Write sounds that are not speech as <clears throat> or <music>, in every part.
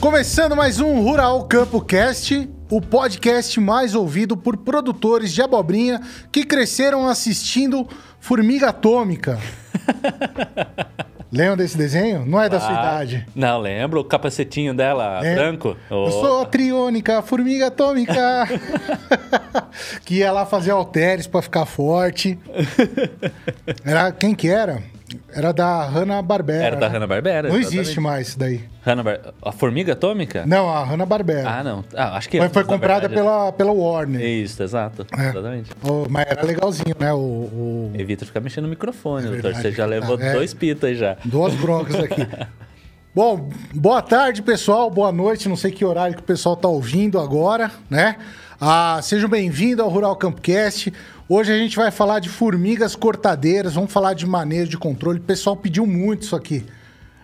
Começando mais um Rural Campo Cast, o podcast mais ouvido por produtores de abobrinha que cresceram assistindo Formiga Atômica. <laughs> Lembra desse desenho? Não é da sua Ah, idade. Não, lembro o capacetinho dela, É. branco. Eu Oh, sou a triônica, formiga atômica. <laughs> que ia lá fazer halteres pra ficar forte. Era quem que era? Era da Hanna-Barbera. Era da né? Hanna-Barbera. Não exatamente. existe mais isso daí. Hanna-Bar- A Formiga Atômica? Não, a Hanna-Barbera. Ah, não. Ah, acho que Foi, antes, foi comprada verdade. pela, pela Warner. Isso, exato. É. Exatamente. Oh, mas era legalzinho, né? O, o- Evita ficar mexendo no microfone, doutor. verdade. Você já levou Ah, é. dois pitas já. Duas broncas aqui. <laughs> Bom, boa tarde, pessoal. Boa noite. Não sei que horário que o pessoal tá ouvindo agora, né? Ah, sejam bem-vindos ao Rural Campcast. Hoje a gente vai falar de formigas cortadeiras, vamos falar de manejo de controle. O pessoal pediu muito isso aqui,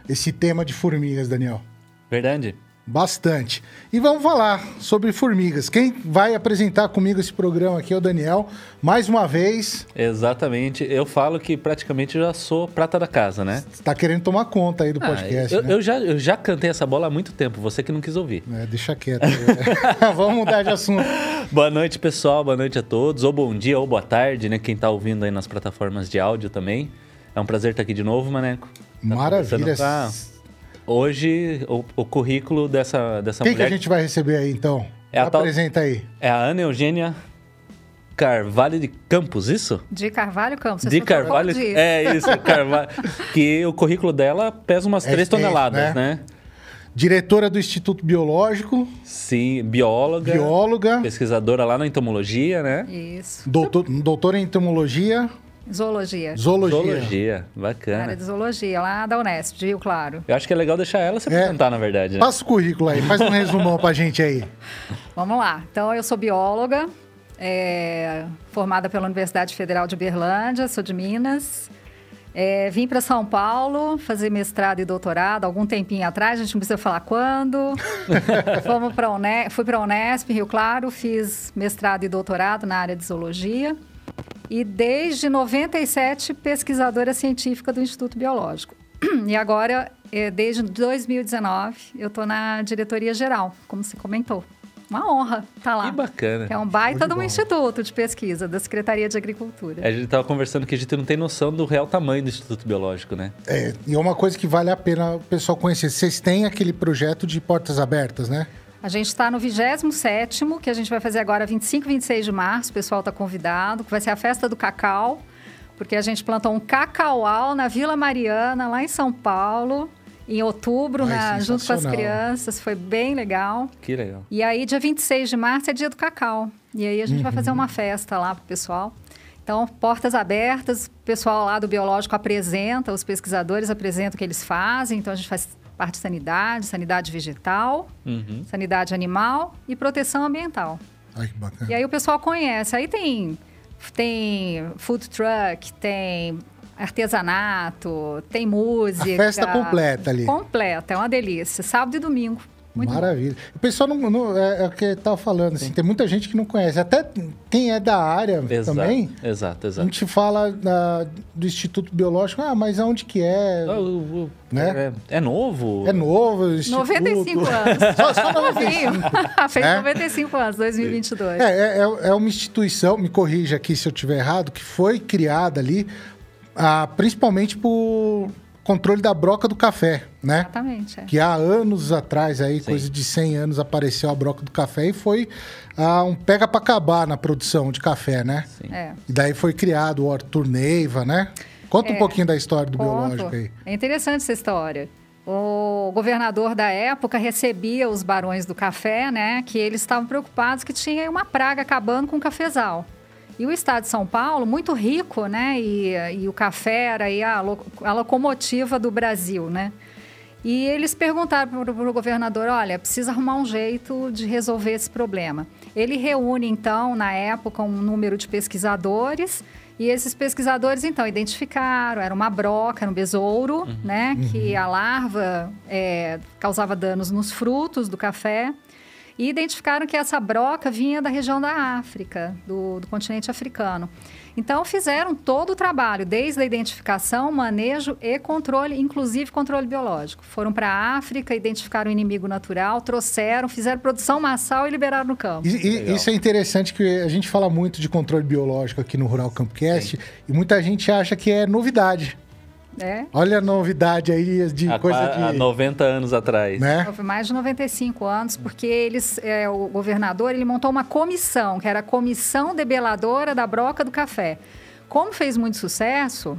esse tema de formigas, Daniel. Verdade? Bastante. E vamos falar sobre formigas. Quem vai apresentar comigo esse programa aqui é o Daniel. Mais uma vez, Exatamente. Eu falo que praticamente já sou prata da casa, né? tá querendo tomar conta aí do Ah, podcast, eu, né? eu já, eu já cantei essa bola há muito tempo, você que não quis ouvir. É, deixa quieto. <laughs> vamos mudar de assunto. Boa noite, pessoal. Boa noite a todos. Ou bom dia ou boa tarde, né? Quem tá ouvindo aí nas plataformas de áudio também. É um prazer estar aqui de novo, Maneco. Tá Maravilha. Hoje, o, o currículo dessa, dessa Quem que mulher a gente vai receber aí, então? É a tal- Apresenta aí. é a Ana Eugênia Carvalho de Campos, isso? De Carvalho Campos. de Carvalho. de- É isso, Carvalho. que o currículo dela pesa umas É 3 extenso, toneladas, né? né? Diretora do Instituto Biológico, Sim, bióloga. bióloga, Pesquisadora lá na entomologia, né? Isso. doutor, doutora em entomologia, Zoologia. zoologia. Zoologia, Área bacana. de zoologia, lá da Unesp, de Rio Claro. Eu acho que é legal deixar ela se É. apresentar, na verdade. né? Passa o currículo aí, faz um resumão pra gente aí. <laughs> Vamos lá. Então, eu sou bióloga, é, formada pela Universidade Federal de Berlândia, sou de Minas. É, vim para São Paulo fazer mestrado e doutorado algum tempinho atrás, a gente não precisa falar quando. <laughs> Fomos pra Une... Fui para a Unesp, em Rio Claro, fiz mestrado e doutorado na área de zoologia. E desde 97, pesquisadora científica do Instituto Biológico. E agora, eh, desde 2019, eu estou na diretoria geral, como você comentou. Uma honra estar lá. Que bacana. É um baita Show de um bola. instituto de pesquisa da Secretaria de Agricultura. A gente tava conversando que a gente não tem noção do real tamanho do Instituto Biológico, né? É, e é uma coisa que vale a pena o pessoal conhecer. Vocês têm aquele projeto de portas abertas, né? A gente está no 27º, que a gente vai fazer agora 25 e 26 de março. O pessoal está convidado, que vai ser a festa do cacau, porque a gente plantou um cacaual na Vila Mariana, lá em São Paulo, em outubro, Ai, na- junto com as crianças. Foi bem legal. Que legal. E aí, dia 26 de março é dia do cacau. E aí a gente vai fazer uma festa lá pro pessoal. Então, portas abertas, o pessoal lá do biológico apresenta, os pesquisadores apresentam o que eles fazem. Então, a gente faz parte de sanidade, sanidade vegetal, Uhum. sanidade animal e proteção ambiental. Ai, que bacana. E aí o pessoal conhece. Aí tem, tem food truck, tem artesanato, tem música. A festa completa ali. Completa, é uma delícia. Sábado e domingo. Muito bom. Maravilha. O pessoal não, não- é, é o que eu tava falando, assim, tem muita gente que não conhece. Até quem é da área Exato. também, Exato, a exato. gente fala da- do Instituto Biológico, ah, mas aonde que é? Ah, o- o- Né? É, é novo? É novo o Instituto. 95 <laughs> anos. Só, só Novinho. 95. <laughs> Fez É? 95 anos, 2022. É, é, é- é uma instituição, me corrija aqui se eu estiver errado, que foi criada ali ah, principalmente por controle da broca do café, né? Exatamente. é. Que há anos atrás, aí, Sim. coisa de 100 anos, apareceu a broca do café e foi ah, um pega para acabar na produção de café, né? Sim. É. E daí foi criado o Arthur Neiva, né? Conta um É. pouquinho da história do Conto. biológico aí. É interessante essa história. O governador da época recebia os barões do café, né? Que eles estavam preocupados que tinha uma praga acabando com o cafezal. E o estado de São Paulo, muito rico, né? E, e o café era a, a locomotiva do Brasil, né? E eles perguntaram para o governador: olha, precisa arrumar um jeito de resolver esse problema. Ele reúne, então, na época, um número de pesquisadores. E esses pesquisadores, então, identificaram, era uma broca, era um besouro, né? Que a larva é, causava danos nos frutos do café. E identificaram que essa broca vinha da região da África, do, do continente africano. Então, fizeram todo o trabalho, desde a identificação, manejo e controle, inclusive controle biológico. Foram para a África, identificaram o inimigo natural, trouxeram, fizeram produção massal e liberaram no campo. E, e, isso é interessante que a gente fala muito de controle biológico aqui no Rural Campcast Sim. e muita gente acha que é novidade. É. Olha a novidade aí de há, coisa de... Há 90 anos atrás. Né? Mais de 95 anos, porque eles, é, o governador ele montou uma comissão, que era a Comissão Debeladora da Broca do Café. Como fez muito sucesso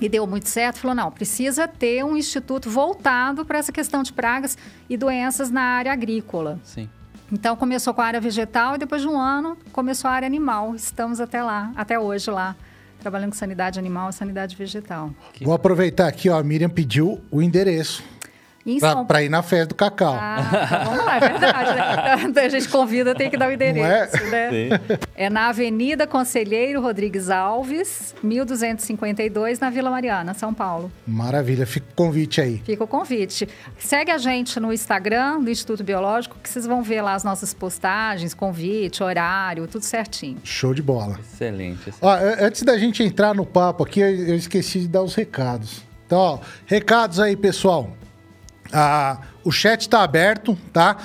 e deu muito certo, falou, não, precisa ter um instituto voltado para essa questão de pragas e doenças na área agrícola. Sim. Então começou com a área vegetal e depois de um ano começou a área animal. Estamos até lá, até hoje lá trabalhando com sanidade animal e sanidade vegetal. Vou aproveitar aqui, ó, a Miriam pediu o endereço. Para ir na festa do cacau. Ah, tá, vamos lá, é verdade. Né? Então, a gente convida, tem que dar o endereço. é? Né? é na Avenida Conselheiro Rodrigues Alves, 1252, na Vila Mariana, São Paulo. Maravilha, fica o convite aí. Fica o convite. Segue a gente no Instagram do Instituto Biológico, que vocês vão ver lá as nossas postagens, convite, horário, tudo certinho. Show de bola. Excelente. excelente. Ó, antes da gente entrar no papo aqui, eu esqueci de dar os recados. Então, ó, recados aí, pessoal. Ah, o chat está aberto, tá?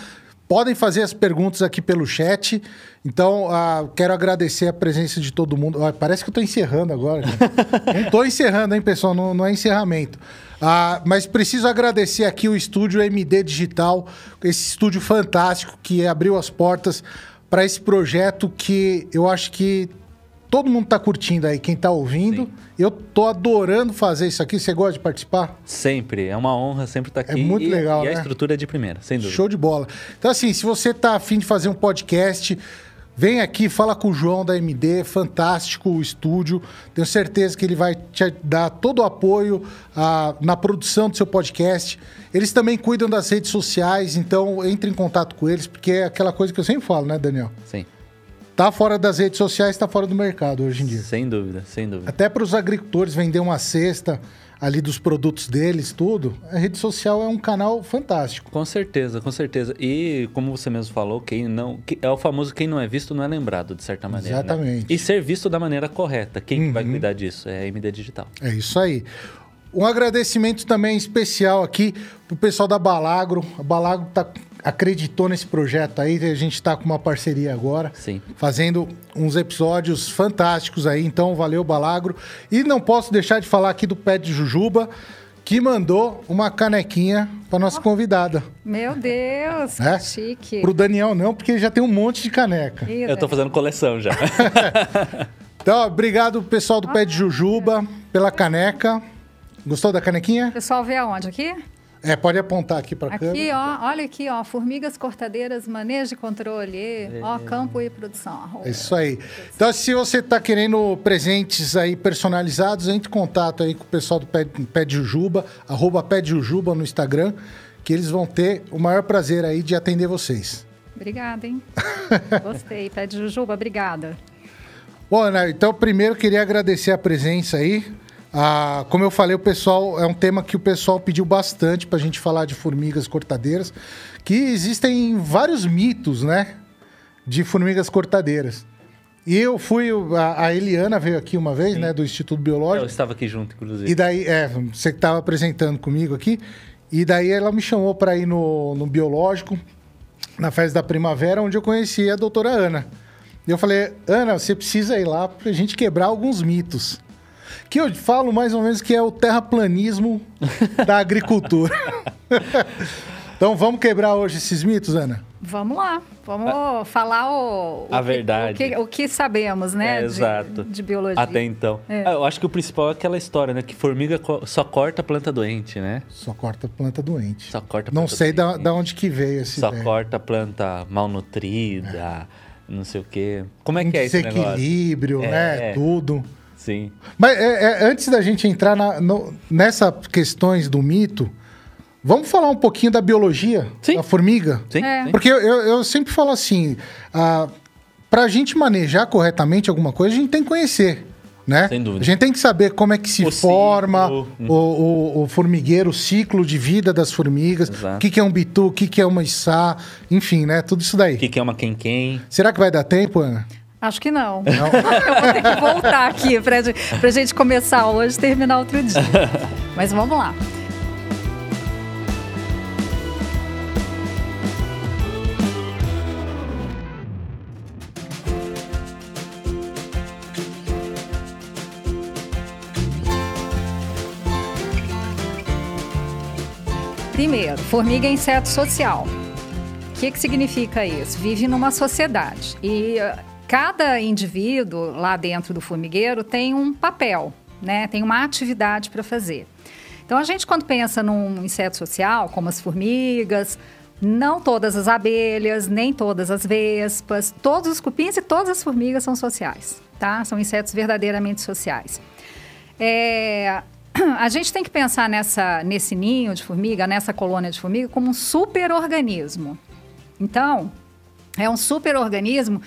Podem fazer as perguntas aqui pelo chat. Então, ah, quero agradecer a presença de todo mundo. Ah, parece que eu estou encerrando agora. <laughs> não estou encerrando, hein, pessoal? Não, não é encerramento. Ah, mas preciso agradecer aqui o estúdio MD Digital, esse estúdio fantástico que abriu as portas para esse projeto que eu acho que todo mundo está curtindo aí, quem está ouvindo. Sim. Eu tô adorando fazer isso aqui. Você gosta de participar? Sempre. É uma honra sempre estar tá aqui. É muito e, legal, e né? a estrutura é de primeira, sem dúvida. Show de bola. Então, assim, se você tá afim de fazer um podcast, vem aqui, fala com o João da MD. Fantástico o estúdio. Tenho certeza que ele vai te dar todo o apoio ah, na produção do seu podcast. Eles também cuidam das redes sociais, então entre em contato com eles, porque é aquela coisa que eu sempre falo, né, Daniel? Sim tá fora das redes sociais, tá fora do mercado hoje em dia. Sem dúvida, sem dúvida. Até para os agricultores vender uma cesta ali dos produtos deles, tudo, a rede social é um canal fantástico. Com certeza, com certeza. E como você mesmo falou, quem não é o famoso quem não é visto não é lembrado de certa maneira. Né? Exatamente. Né? E ser visto da maneira correta. Quem uhum. vai cuidar disso é a MD Digital. É isso aí. Um agradecimento também especial aqui pro pessoal da Balagro. A Balagro tá acreditou nesse projeto aí, a gente está com uma parceria agora, Sim. fazendo uns episódios fantásticos aí, então valeu Balagro. E não posso deixar de falar aqui do Pé de Jujuba, que mandou uma canequinha para nossa oh, convidada. Meu Deus, é? que chique. Pro Daniel não, porque já tem um monte de caneca. Eu estou fazendo coleção já. <laughs> então, obrigado pessoal do Pé de Jujuba pela caneca. Gostou da canequinha? O pessoal vê aonde aqui? É, pode apontar aqui para cá. Aqui, ó, olha aqui, ó, formigas cortadeiras, manejo de controle, é. ó, campo e produção. É isso aí. Então, se você está querendo presentes aí personalizados, entre em contato aí com o pessoal do Pé, Pé de Jujuba, arroba Pé de Jujuba no Instagram, que eles vão ter o maior prazer aí de atender vocês. Obrigada, hein? <laughs> Gostei. Pé de Jujuba, obrigada. Bom, Ana, então primeiro queria agradecer a presença aí. Ah, como eu falei, o pessoal é um tema que o pessoal pediu bastante para a gente falar de formigas cortadeiras, que existem vários mitos, né, de formigas cortadeiras. E eu fui, a, a Eliana veio aqui uma vez, Sim. né, do Instituto Biológico. Eu estava aqui junto, inclusive. E daí, é, você que estava apresentando comigo aqui, e daí ela me chamou para ir no, no Biológico, na festa da primavera, onde eu conheci a doutora Ana. E eu falei, Ana, você precisa ir lá para a gente quebrar alguns mitos que eu falo mais ou menos que é o terraplanismo da <laughs> agricultura. então vamos quebrar hoje esses mitos, Ana? Vamos lá, vamos a, falar o, a o verdade. Que, o, que, o que sabemos, né? É, de, exato. De biologia. Até então. É. Ah, eu acho que o principal é aquela história, né? Que formiga só corta planta doente, né? Só corta planta doente. Só corta Não sei da, da, onde que veio esse Só ideia. corta planta malnutrida, é. não sei o quê. Como é que é esse negócio? Desequilíbrio, né? É. Tudo. Sim. Mas é, é, antes da gente entrar na, no, nessas questões do mito, vamos falar um pouquinho da biologia sim. da formiga? Sim. É. Porque eu, eu, sempre falo assim: para a gente manejar corretamente alguma coisa, a gente tem que conhecer né? Sem dúvida. A gente tem que saber como é que se O forma ciclo. o, o- o formigueiro, o ciclo de vida das formigas, Exato. o que, que é um bitu, o que, que é uma içá, enfim, né? Tudo isso daí. O que, que é uma quem-quem? Será que vai dar tempo, Ana? Acho que não. <laughs> Eu vou ter que voltar aqui gente- pra gente começar hoje e terminar outro dia. <laughs> Mas vamos lá. Primeiro, formiga é inseto social. O que, que significa isso? Vive numa sociedade. E cada indivíduo lá dentro do formigueiro tem um papel, né? tem uma atividade para fazer. Então, a gente, quando pensa num inseto social, como as formigas, não todas as abelhas, nem todas as vespas, todos os cupins e todas as formigas são sociais, tá? São insetos verdadeiramente sociais. É, <clears throat> a gente tem que pensar nessa, nesse ninho de formiga, nessa colônia de formiga, como um superorganismo. Então, é um superorganismo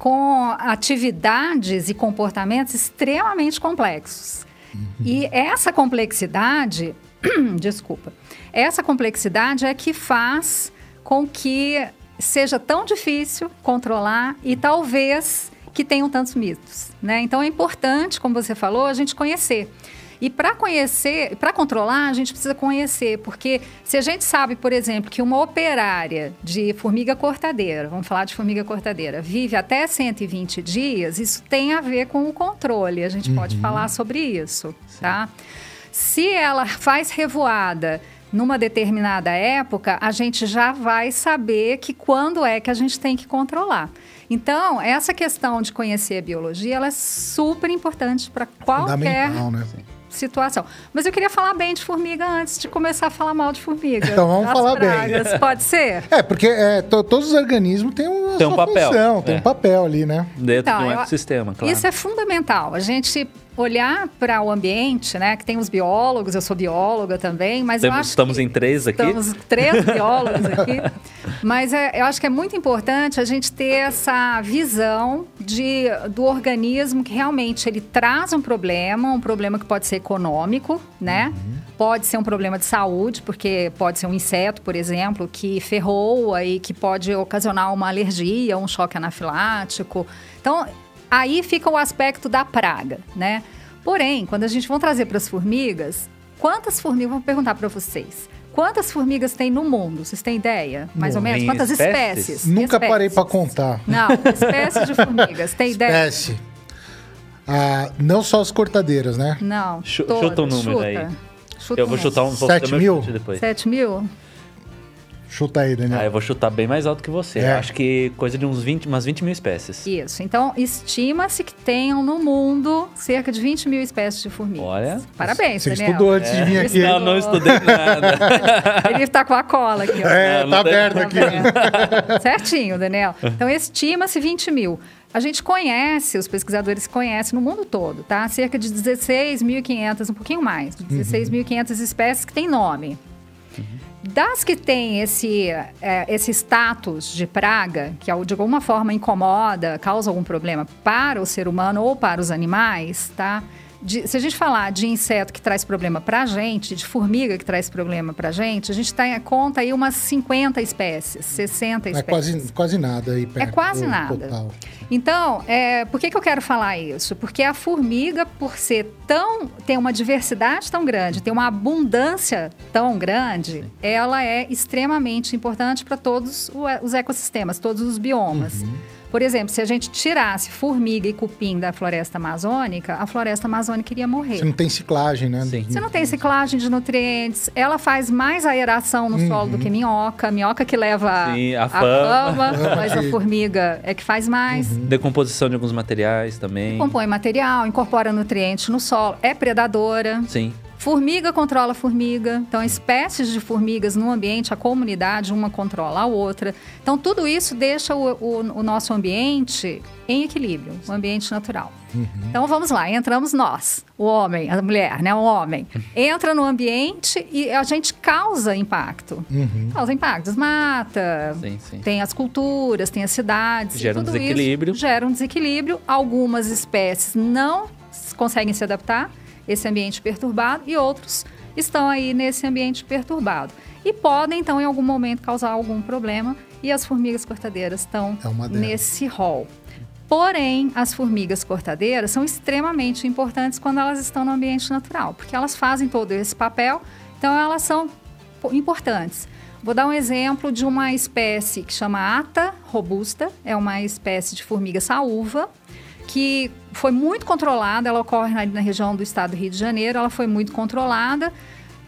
com atividades e comportamentos extremamente complexos. E essa complexidade, <clears throat> desculpa, essa complexidade é que faz com que seja tão difícil controlar e talvez que tenham tantos mitos, né? Então é importante, como você falou, a gente conhecer. E para conhecer, para controlar, a gente precisa conhecer, porque se a gente sabe, por exemplo, que uma operária de formiga cortadeira, vamos falar de formiga cortadeira, vive até 120 dias, isso tem a ver com o controle. A gente pode falar sobre isso, tá? Se ela faz revoada numa determinada época, a gente já vai saber que quando é que a gente tem que controlar. Então, essa questão de conhecer a biologia, ela é super importante para qualquer né? Situação. Mas eu queria falar bem de formiga antes de começar a falar mal de formiga. Então vamos Das falar bem. pragas. Pode ser? É, porque é, to- todos os organismos têm uma Tem um papel, função, tem é. um papel ali, né? Dentro Então, de um eu- ecossistema, claro. Isso é fundamental. A gente olhar para o ambiente, né? Que tem os biólogos, eu sou bióloga também, mas eu Temos- acho estamos em três aqui. Estamos três biólogos aqui. <laughs> Mas é, eu acho que é muito importante a gente ter essa visão de, do organismo que realmente ele traz um problema, um problema que pode ser econômico, né? Pode ser um problema de saúde, porque pode ser um inseto, por exemplo, que ferroa e que pode ocasionar uma alergia, um choque anafilático. Então, aí fica o aspecto da praga, né? Porém, quando a gente vai trazer para as formigas, quantas formigas, vou perguntar para vocês, quantas formigas tem no mundo? Vocês têm ideia? Mais ou Em menos? Quantas espécies? espécies? Nunca parei Espécies. para contar. Não, espécies de formigas. Tem ideia? Espécie. Ah, não só as cortadeiras, né? Não. Chu- todas. chuta um número chuta. aí. Chuta Eu vou chutar um. fazer meu mil? chute depois. 7 mil? Chuta aí, Daniel. Ah, eu vou chutar bem mais alto que você. É. Acho que coisa de uns 20, umas 20 mil espécies. Isso. Então, estima-se que tenham no mundo cerca de 20 mil espécies de formigas. Olha. Parabéns, Você Daniel. estudou antes de vir aqui. Não, não estudei nada. <laughs> Ele está com a cola aqui, ó. É, Não, tá aberto aqui. <laughs> <laughs> Certinho, Daniel. Então, estima-se 20 mil. A gente conhece, os pesquisadores conhecem no mundo todo, tá? Cerca de 16.500, um pouquinho mais, 16.500 espécies que têm nome. Das que têm esse, é, esse status de praga, que de alguma forma incomoda, causa algum problema para o ser humano ou para os animais, tá? De- se a gente falar de inseto que traz problema para a gente, de formiga que traz problema para a gente, a gente tá, conta aí umas 50 espécies, 60 É espécies. quase, quase nada aí perto quase do nada. total. Então, é, por que, que eu quero falar isso? Porque a formiga, por ser tão. tem uma diversidade tão grande, tem uma abundância tão grande, ela é extremamente importante para todos os ecossistemas, todos os biomas. Por exemplo, se a gente tirasse formiga e cupim da floresta amazônica, a floresta amazônica iria morrer. Você não tem ciclagem, né? Sim. Você não tem ciclagem de nutrientes, ela faz mais aeração no solo do que minhoca. Minhoca que leva Sim, a fama. <laughs> fama, mas a formiga é que faz mais. Decomposição de alguns materiais também. Compõe material, incorpora nutrientes no solo, é predadora. Sim. Formiga controla formiga. Então, espécies de formigas no ambiente, a comunidade, uma controla a outra. Então, tudo isso deixa o, o- o nosso ambiente em equilíbrio, o ambiente natural. Então, vamos lá, entramos nós, o homem, a mulher, né? O homem. <laughs> Entra no ambiente e a gente causa impacto. Uhum. Causa impacto, desmata, Sim, sim. tem as culturas, tem as cidades. Gera um tudo isso desequilíbrio. Gera um desequilíbrio. Algumas espécies não conseguem se adaptar esse ambiente perturbado e outros estão aí nesse ambiente perturbado. E podem, então, em algum momento causar algum problema e as formigas cortadeiras estão É nesse rol. Porém, as formigas cortadeiras são extremamente importantes quando elas estão no ambiente natural, porque elas fazem todo esse papel, então elas são importantes. Vou dar um exemplo de uma espécie que chama Ata robusta, é uma espécie de formiga saúva, que foi muito controlada, ela ocorre na, na região do estado do Rio de Janeiro, ela foi muito controlada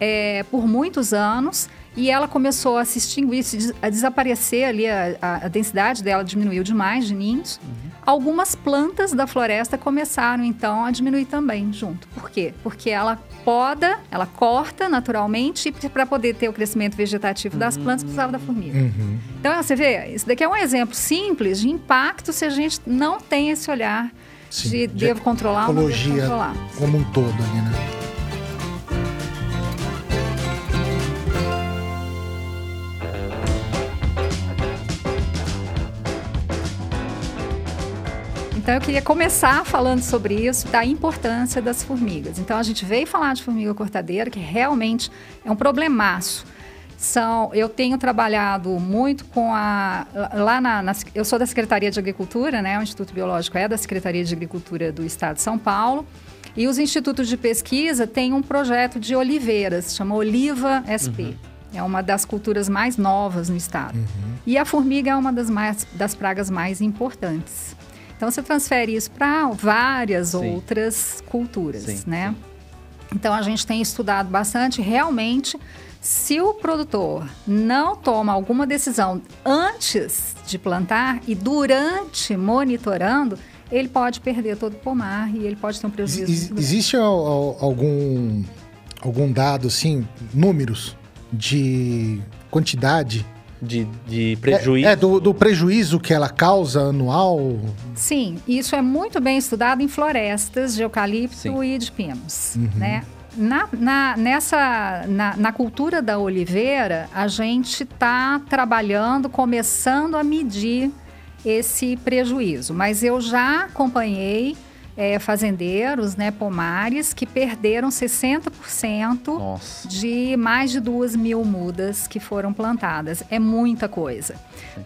é, por muitos anos e ela começou a se extinguir, a desaparecer ali, a, a, a densidade dela diminuiu demais de ninhos. Uhum. Algumas plantas da floresta começaram então a diminuir também junto. Por quê? Porque ela poda, ela corta naturalmente e para poder ter o crescimento vegetativo das plantas precisava da formiga. Uhum. Então você vê, isso daqui é um exemplo simples de impacto se a gente não tem esse olhar Sim, de, de devo controlar ou não devo controlar. como um todo ali, né? Então eu queria começar falando sobre isso, da importância das formigas. Então a gente veio falar de formiga cortadeira, que realmente é um problemaço. São, eu tenho trabalhado muito com a lá na, na, eu sou da Secretaria de Agricultura, né? O Instituto Biológico é da Secretaria de Agricultura do Estado de São Paulo. E os institutos de pesquisa têm um projeto de oliveiras, chama Oliva SP. Uhum. É uma das culturas mais novas no estado. Uhum. E a formiga é uma das, mais, das pragas mais importantes. Então você transfere isso para várias sim. outras culturas, sim, né? Sim. Então a gente tem estudado bastante realmente se o produtor não toma alguma decisão antes de plantar e durante monitorando, ele pode perder todo o pomar e ele pode ter um prejuízo. existe algum algum dado assim, números de quantidade de, de prejuízo. É, é do, do, prejuízo que ela causa anual? Sim, isso é muito bem estudado em florestas de eucalipto Sim. e de pinos, uhum. né? Na, na, nessa, na, na cultura da oliveira, a gente está trabalhando, começando a medir esse prejuízo. Mas eu já acompanhei é, fazendeiros, né, pomares, que perderam 60% Nossa. de mais de duas mil mudas que foram plantadas. É muita coisa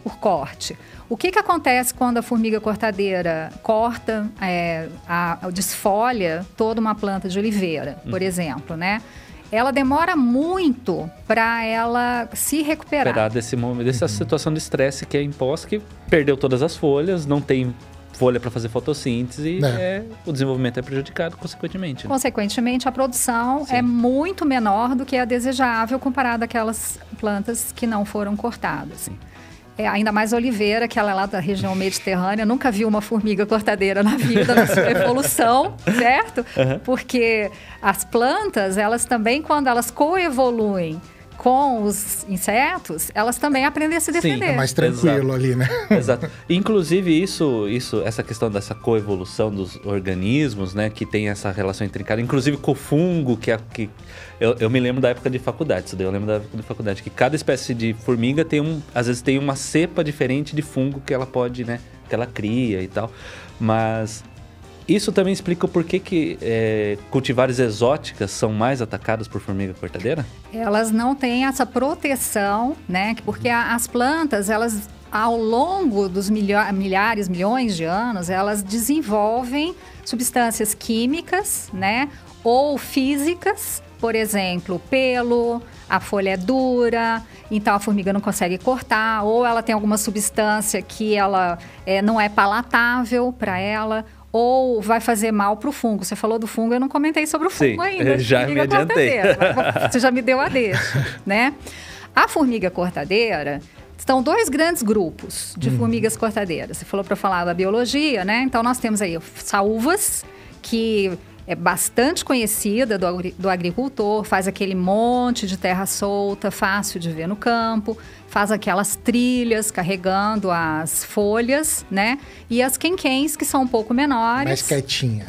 por corte. O que, que acontece quando a formiga cortadeira corta, é, a, a, desfolha toda uma planta de oliveira, por hum. exemplo, né? ela demora muito para ela se recuperar. Recuperar desse momento, dessa situação de estresse que é imposta, que perdeu todas as folhas, não tem folha para fazer fotossíntese, é. É, o desenvolvimento é prejudicado, consequentemente. Né? Consequentemente, a produção Sim. é muito menor do que a desejável comparado àquelas plantas que não foram cortadas. Sim. É, ainda mais oliveira, que ela é lá da região mediterrânea, nunca viu uma formiga cortadeira na vida, na sua evolução, <laughs> certo? Uhum. Porque as plantas, elas também, quando elas coevoluem com os insetos, elas também aprendem a se defender. Sim, é mais tranquilo Exato. ali, né? Exato. Inclusive, isso, isso, essa questão dessa coevolução dos organismos, né? Que tem essa relação intrincada, inclusive com o fungo, que, é, que eu, eu me lembro da época de faculdade, isso daí eu lembro da época de faculdade, que cada espécie de formiga tem um, às vezes tem uma cepa diferente de fungo que ela pode, né? Que ela cria e tal. Mas isso também explica o porquê que é, cultivares exóticas são mais atacadas por formiga cortadeira? Elas não têm essa proteção, né? Porque as plantas, elas ao longo dos milhares, milhões de anos, elas desenvolvem substâncias químicas, né? Ou físicas, por exemplo, pelo, a folha é dura, então a formiga não consegue cortar, ou ela tem alguma substância que ela é, não é palatável para ela, ou vai fazer mal para o fungo. Você falou do fungo, eu não comentei sobre o fungo Sim, ainda. <laughs> Já me adiantei. Você já me deu a deixa, <laughs> né? A formiga cortadeira estão dois grandes grupos de uhum. formigas cortadeiras. Você falou para falar da biologia, né? Então nós temos aí saúvas que é bastante conhecida do, do agricultor, faz aquele monte de terra solta, fácil de ver no campo, faz aquelas trilhas carregando as folhas, né? E as quenquens, que são um pouco menores. Mais quietinha.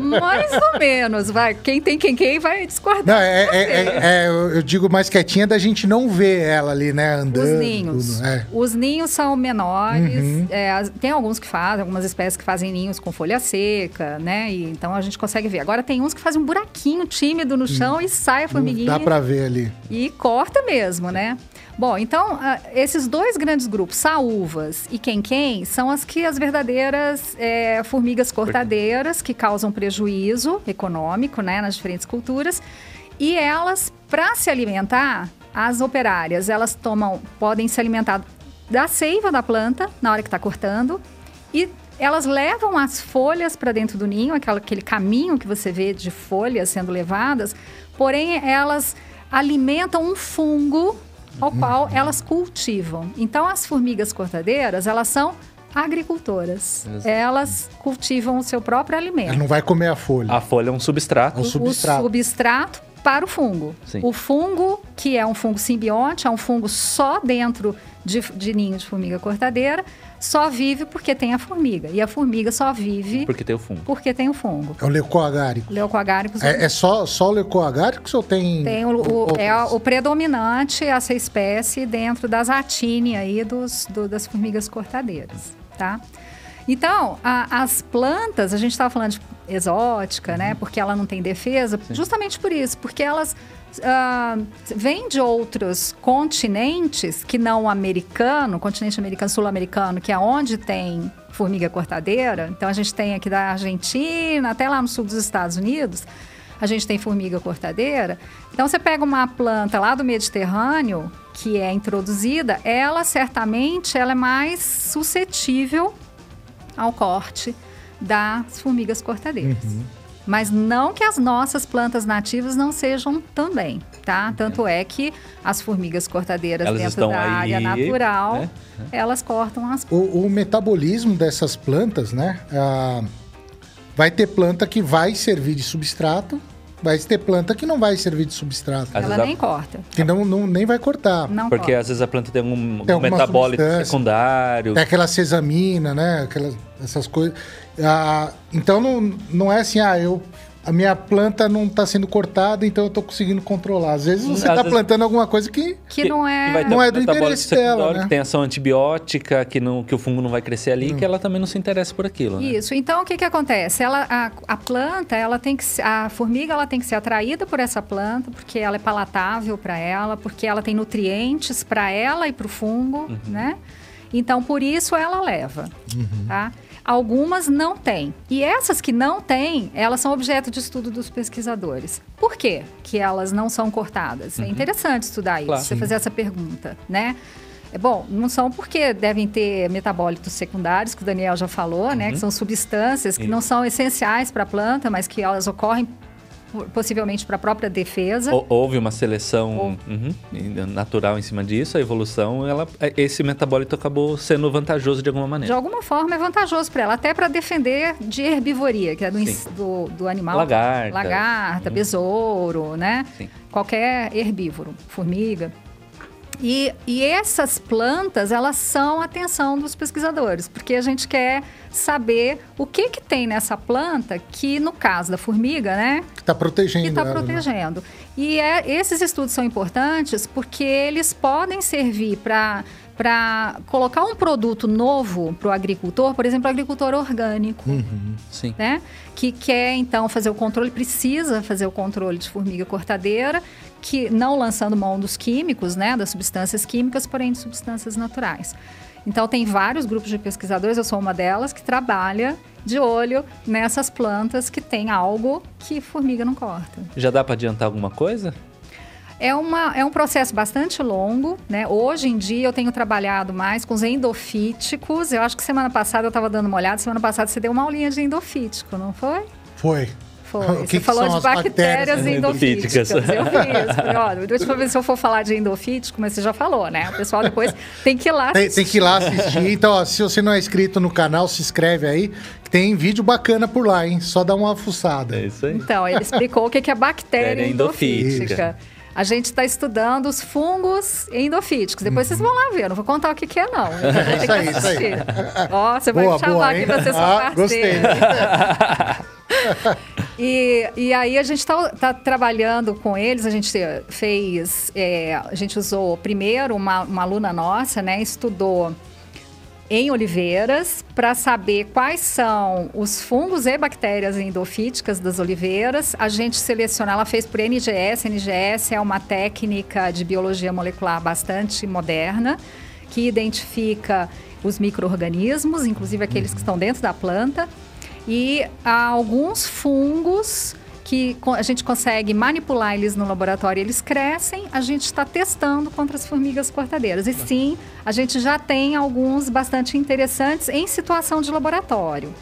Mais ou menos, vai. Quem tem quem vai discordar. Não, é, é, é, é, eu digo mais quietinha da gente não ver ela ali, né, andando. Os ninhos. tudo, é. Os ninhos são menores. Uhum. é, tem alguns que fazem, algumas espécies que fazem ninhos com folha seca, né? E, então a gente consegue ver. Agora tem uns que fazem um buraquinho tímido no chão e sai a formiguinha. Dá pra ver ali. E corta mesmo, né? Bom, então, ah, esses dois grandes grupos, saúvas e quem-quem, são as que as verdadeiras é, formigas cortadeiras, que causam prejuízo econômico né, nas diferentes culturas. E elas, para se alimentar, as operárias, elas tomam, podem se alimentar da seiva da planta na hora que está cortando e elas levam as folhas para dentro do ninho, aquela- aquele caminho que você vê de folhas sendo levadas, porém elas alimentam um fungo ao qual elas cultivam. Então as formigas cortadeiras, elas são agricultoras. Exato. Elas cultivam o seu próprio alimento Ela não vai comer a folha. A folha é um substrato. Um o- substrato. O substrato para o fungo. Sim. O fungo, que é um fungo simbionte, é um fungo só dentro de, de ninho de formiga cortadeira, só vive porque tem a formiga. E a formiga só vive Porque tem o fungo. porque tem o fungo. É o leucoagárico. Leucoagáricos É, é só, só o leucoagárico ou tem... tem o, o- é o predominante essa espécie dentro das atine aí dos, do- das formigas cortadeiras, tá? Então, a- as plantas, a gente estava falando de exótica, né? Porque ela não tem defesa, justamente por isso, porque elas ah, vêm de outros continentes que não o americano, continente americano, sul-americano, que é onde tem formiga cortadeira. Então, a gente tem aqui da Argentina até lá no sul dos Estados Unidos a gente tem formiga cortadeira. Então, você pega uma planta lá do Mediterrâneo, que é introduzida, ela certamente ela é mais suscetível ao corte das formigas cortadeiras. Mas não que as nossas plantas nativas não sejam também, tá? Tanto é que as formigas cortadeiras Elas dentro estão da área aí, natural, né? elas cortam as O, o metabolismo dessas plantas, né? ah, vai ter planta que vai servir de substrato, vai ter planta que não vai servir de substrato. Às ela vezes a- nem corta. Que não, não- nem vai cortar. Não Porque corta. às vezes a planta tem um, Tem um substância. secundário. Tem aquela sesamina, né? Aquelas, essas coisas. Ah, então não, não é assim, ah, eu. A minha planta não está sendo cortada, então eu estou conseguindo controlar. Às vezes você Às está vezes- plantando alguma coisa que. Que não é... ter Não é do interesse dela, né? Que tem ação antibiótica, que, não, que o fungo não vai crescer Hum. ali, que ela também não se interessa por aquilo. Né? Isso. Então, o que, que acontece? Ela, a, a planta, ela tem que a formiga, ela tem que ser atraída por essa planta, porque ela é palatável para ela, porque ela tem nutrientes para ela e para o fungo, né? Então, por isso ela leva, tá? Algumas não têm. E essas que não têm, elas são objeto de estudo dos pesquisadores. Por quê que elas não são cortadas? É interessante estudar isso, Claro. você fazer essa pergunta, né? É bom, não são porque devem ter metabólitos secundários, que o Daniel já falou, né? Que são substâncias que não são essenciais para a planta, mas que elas ocorrem possivelmente para a própria defesa. Hou- Houve uma seleção uhum, natural em cima disso, a evolução, ela, esse metabólito acabou sendo vantajoso de alguma De maneira. alguma forma é vantajoso para ela, até para defender de herbivoria, que é do, do, do animal. Lagarta. Lagarta, Uhum. besouro, né? Sim. Qualquer herbívoro, formiga. E, e essas plantas, elas são a atenção dos pesquisadores, porque a gente quer saber o que, que tem nessa planta que, no caso da formiga, né, que está protegendo. que está né? protegendo. E é- esses estudos são importantes porque eles podem servir para para colocar um produto novo para o agricultor, por exemplo, o agricultor orgânico, Uhum. Sim. né? Que quer então fazer o controle, precisa fazer o controle de formiga cortadeira, que não lançando mão dos químicos, né? Das substâncias químicas, porém de substâncias naturais. Então tem vários grupos de pesquisadores, eu sou uma delas, que trabalha de olho nessas plantas que tem algo que formiga não corta. Já dá para adiantar alguma coisa? É, uma, é um processo bastante longo, né? Hoje em dia eu tenho trabalhado mais com os endofíticos. Eu acho que semana passada eu estava dando uma olhada, semana passada você deu uma aulinha de endofítico, não foi? Foi. Foi. O que você que falou são de as bactérias bactérias endofíticas. Eu endofíticas? <laughs> fiz. Falei, olha, deixa eu ver se eu for falar de endofítico, mas você já falou, né? O pessoal depois tem que ir lá. Tem, tem que ir lá assistir. Então, ó, se você não é inscrito no canal, se inscreve aí. que Tem vídeo bacana por lá, hein? Só dá uma fuçada. É isso aí. Então, ele explicou o que que é bactéria endofítica. endofítica. A gente está estudando os fungos endofíticos. Depois vocês vão lá ver. Eu não vou contar o que, que é, não. <laughs> Eu que Isso aí, isso aí. Ó, você vai Boa, me chamar boa, aqui para ser sua Ah, parceira. <laughs> e, e aí a gente está tá trabalhando com eles, a gente fez, é, a gente usou primeiro uma, uma aluna nossa, né, estudou em oliveiras para saber quais são os fungos e bactérias endofíticas das oliveiras. A gente seleciona, ela fez por NGS. NGS é uma técnica de biologia molecular bastante moderna que identifica os micro-organismos, inclusive aqueles que estão dentro da planta, e há alguns fungos que a gente consegue manipular eles no laboratório, eles crescem, a gente está testando contra as formigas cortadeiras. E sim, a gente já tem alguns bastante interessantes em situação de laboratório.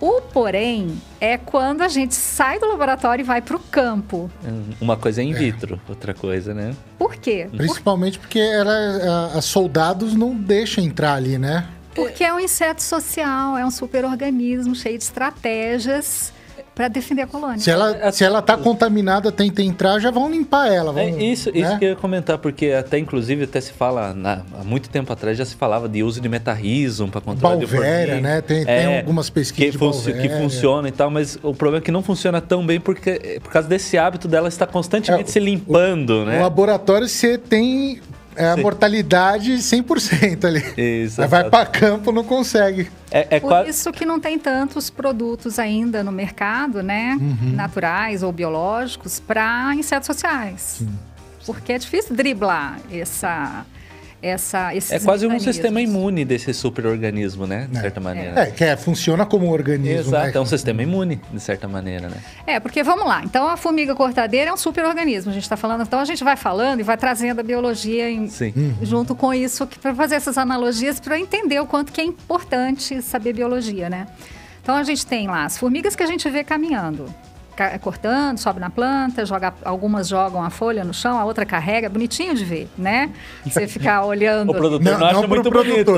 O porém é quando a gente sai do laboratório e vai para o campo. Uma coisa é in vitro, é. outra coisa, né? Por quê? Principalmente porque ela, a, a soldados não deixam entrar ali, né? Porque é um inseto social, é um superorganismo cheio de estratégias para defender a colônia. Se ela, é, se ela tá contaminada, tenta entrar, já vão limpar ela. Vão, é isso, né? isso que eu ia comentar, porque até inclusive até se fala, na, há muito tempo atrás já se falava de uso de metarrismo para controlar Balvéria, né? Tem, é, tem algumas pesquisas que, func que funciona e tal, mas o problema é que não funciona tão bem porque por causa desse hábito dela estar constantemente é, se limpando, o, né? O laboratório você tem é a Sim. mortalidade 100% ali. Isso. Vai para campo, não consegue. É, é Por quase... isso que não tem tantos produtos ainda no mercado, né? Uhum. Naturais ou biológicos para insetos sociais. Sim. Porque é difícil driblar essa essa, É quase um sistema imune desse superorganismo, né? De é. certa maneira. É, que é, funciona como um organismo. Exato, né? é um sistema imune, de certa maneira, né? É, porque vamos lá. Então a formiga cortadeira é um superorganismo. A gente está falando, então a gente vai falando e vai trazendo a biologia em, uhum. junto com isso para fazer essas analogias para entender o quanto que é importante saber biologia, né? Então a gente tem lá as formigas que a gente vê caminhando cortando, sobe na planta, joga, algumas jogam a folha no chão, a outra carrega, bonitinho de ver, né? Você ficar <laughs> olhando. o produtor não, não acha não muito bonito.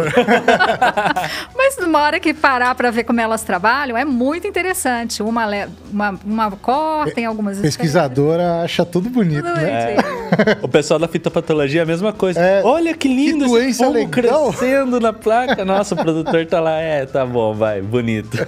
<laughs> Mas numa hora que parar para ver como elas trabalham, é muito interessante. Uma, uma, uma corta em algumas Pesquisadora acha tudo bonito, tudo né? É. o pessoal da fitopatologia é a mesma coisa. É, Olha que lindo que esse fogo crescendo na placa. Nossa, o produtor tá lá, é, tá bom, vai, bonito.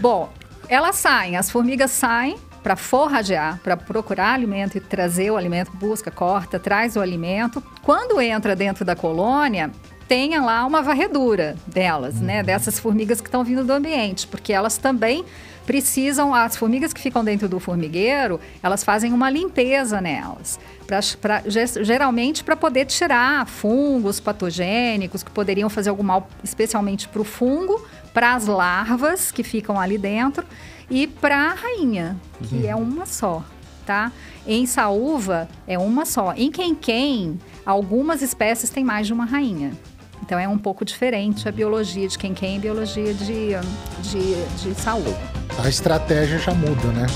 Bom, elas saem, as formigas saem para forragear, para procurar alimento e trazer o alimento, busca, corta, traz o alimento. Quando entra dentro da colônia, tenha lá uma varredura delas, né? Dessas formigas que estão vindo do ambiente, porque elas também precisam, as formigas que ficam dentro do formigueiro, elas fazem uma limpeza nelas. Pra, pra geralmente para poder tirar fungos patogênicos que poderiam fazer algum mal, especialmente para o fungo, para as larvas que ficam ali dentro e para a rainha, que uhum. é uma só, tá? Em saúva é uma só. Em quem-quem, algumas espécies têm mais de uma rainha. Então é um pouco diferente a biologia de quem-quem e a biologia de, de, de saúde. A estratégia já muda, né?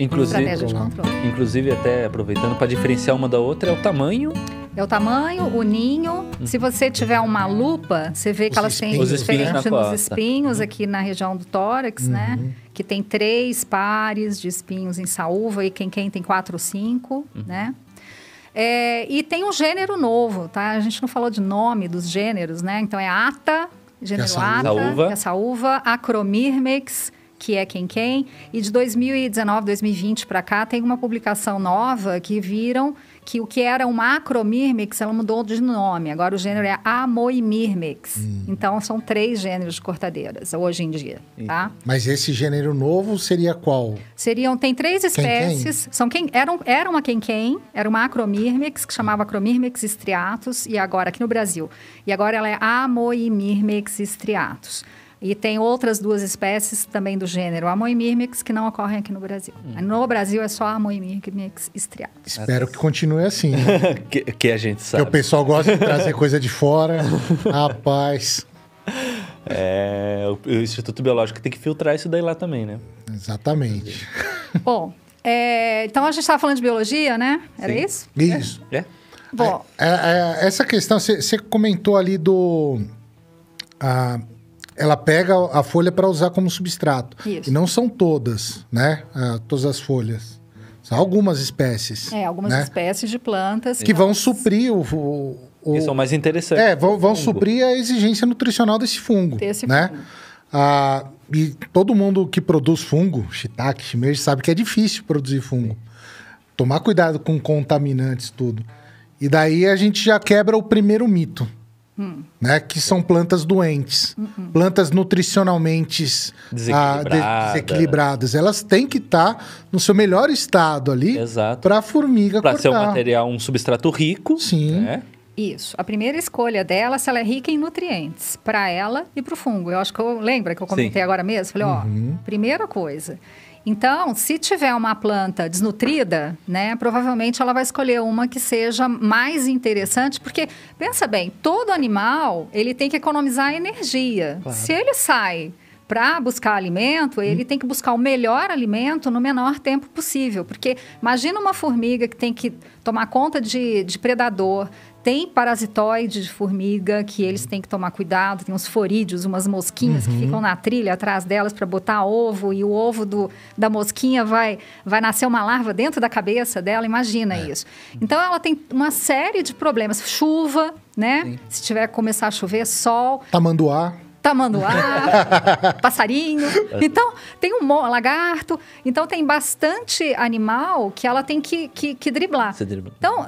Inclusive, inclusive até aproveitando para diferenciar uma da outra é o tamanho. É o tamanho, o ninho. Hum. Se você tiver uma lupa, você vê que elas têm os espinhos nos espinhos aqui na região do tórax, né? uhum. né? Que tem três pares de espinhos em saúva e quem quem tem quatro ou cinco, uhum. né? É, e tem um gênero novo, tá? A gente não falou de nome dos gêneros, né? Então é ata, gênero ata, saúva. essa uva, acromirmex, que é quem quem. E de 2019, 2020 para cá, tem uma publicação nova que viram que o que era uma acromirmex, ela mudou de nome. Agora o gênero é amoimirmex. Hum. Então são três gêneros de cortadeiras hoje em dia, tá? Mas esse gênero novo seria qual? Seriam tem três espécies. Quem, São quem eram era uma quem quem, era uma acromirmex que chamava acromirmex striatus e agora aqui no Brasil. E agora ela é amoimirmex striatus. E tem outras duas espécies também do gênero Amoimirmex que não ocorrem aqui no Brasil. Hum. No Brasil é só Amoimirmex estriatus. Espero que continue assim. Né? <laughs> que, que, a gente sabe. Que o pessoal gosta de trazer coisa de fora. <laughs> Rapaz. É, o, o, Instituto Biológico tem que filtrar isso daí lá também, né? Exatamente. <laughs> Bom, é, então a gente estava falando de biologia, né? Era Sim. isso? Isso. É. Bom. É, é, essa questão, você comentou ali do. Ah, ela pega a folha para usar como substrato. Isso. E não são todas, né? Ah, todas as folhas. São algumas espécies. É, algumas né? espécies de plantas Que vão suprir o. o, o- Que são mais interessantes. é, vão, vão suprir a exigência nutricional desse fungo. Desse né? fungo. Ah, e todo mundo que produz fungo, shiitake, shimeji, sabe que é difícil produzir fungo. Tomar cuidado com contaminantes, tudo. E daí a gente já quebra o primeiro mito. Hum. Né, que são plantas doentes, plantas nutricionalmente ah, de- Desequilibrada. desequilibradas. Elas têm que estar no seu melhor estado ali para a formiga Para cortar. ser um material, um substrato rico. Sim. né? Isso. A primeira escolha dela, se ela é rica em nutrientes, para ela e para o fungo. Eu acho que eu lembra que eu comentei Sim. agora mesmo? Falei, ó, primeira coisa. Então, se tiver uma planta desnutrida, né, provavelmente ela vai escolher uma que seja mais interessante, porque pensa bem, todo animal ele tem que economizar energia. Claro. Se ele sai para buscar alimento, ele tem que buscar o melhor alimento no menor tempo possível. Porque imagina uma formiga que tem que tomar conta de, de predador, tem parasitoide de formiga que eles têm que tomar cuidado, tem uns forídeos, umas mosquinhas que ficam na trilha atrás delas para botar ovo e o ovo do, da mosquinha vai, vai nascer uma larva dentro da cabeça dela, imagina isso. Então ela tem uma série de problemas, chuva, né? Se tiver que começar a chover, sol, Tamanduá. tamanduá, <laughs> passarinho. Então, tem um lagarto. Então, tem bastante animal que ela tem que, que, que driblar. Então,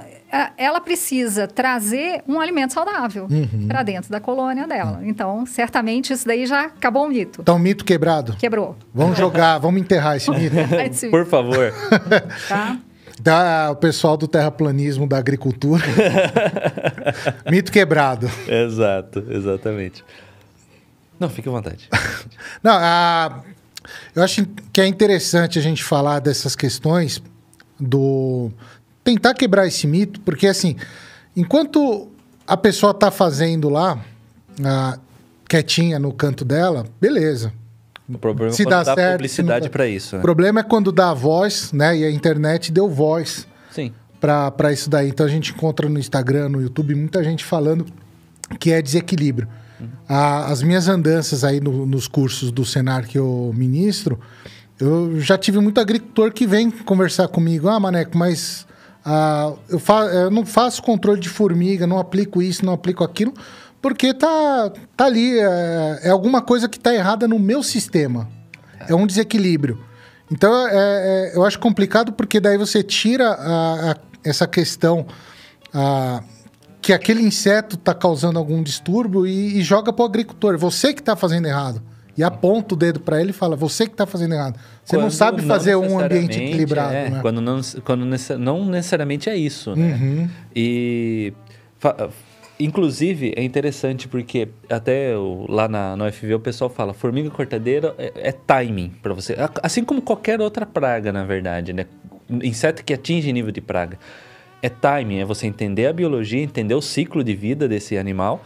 ela precisa trazer um alimento saudável para dentro da colônia dela. Então, certamente, isso daí já acabou o mito. Então, mito quebrado. Quebrou. Vamos jogar, vamos enterrar esse mito. <laughs> Por favor. <laughs> tá? Da, o pessoal do terraplanismo da agricultura. <laughs> mito quebrado. Exato, exatamente. Não, fique à vontade. Não, a- eu acho que é interessante a gente falar dessas questões do tentar quebrar esse mito, porque assim, enquanto a pessoa tá fazendo lá, ah, quietinha no canto dela, beleza. O problema Se é dá dá certo, publicidade para isso. O Né? problema é quando dá voz, né? E a internet deu voz Sim. para isso daí. Então a gente encontra no Instagram, no YouTube, muita gente falando que é desequilíbrio. A- as minhas andanças aí no- nos cursos do Senar que eu ministro, eu já tive muito agricultor que vem conversar comigo. Ah, Maneco, mas ah, eu, fa- eu não faço controle de formiga, não aplico isso, não aplico aquilo, porque tá, tá ali. É, é alguma coisa que tá errada no meu sistema. É um desequilíbrio. Então, é- é- eu acho complicado porque daí você tira a- a- essa questão a- que aquele inseto está causando algum distúrbio e, e joga para o agricultor. Você que está fazendo errado. E aponta o dedo para ele e fala: você que está fazendo errado. Você não Quando sabe fazer um ambiente necessariamente equilibrado. é, né? Quando, não, quando não necessariamente é isso, né? Uhum. E... Inclusive, é interessante porque até lá na, na UFV o pessoal fala formiga cortadeira é, é timing para você. Assim como qualquer outra praga, na verdade, né? Inseto que atinge nível de praga. É timing, é você entender a biologia, entender o ciclo de vida desse animal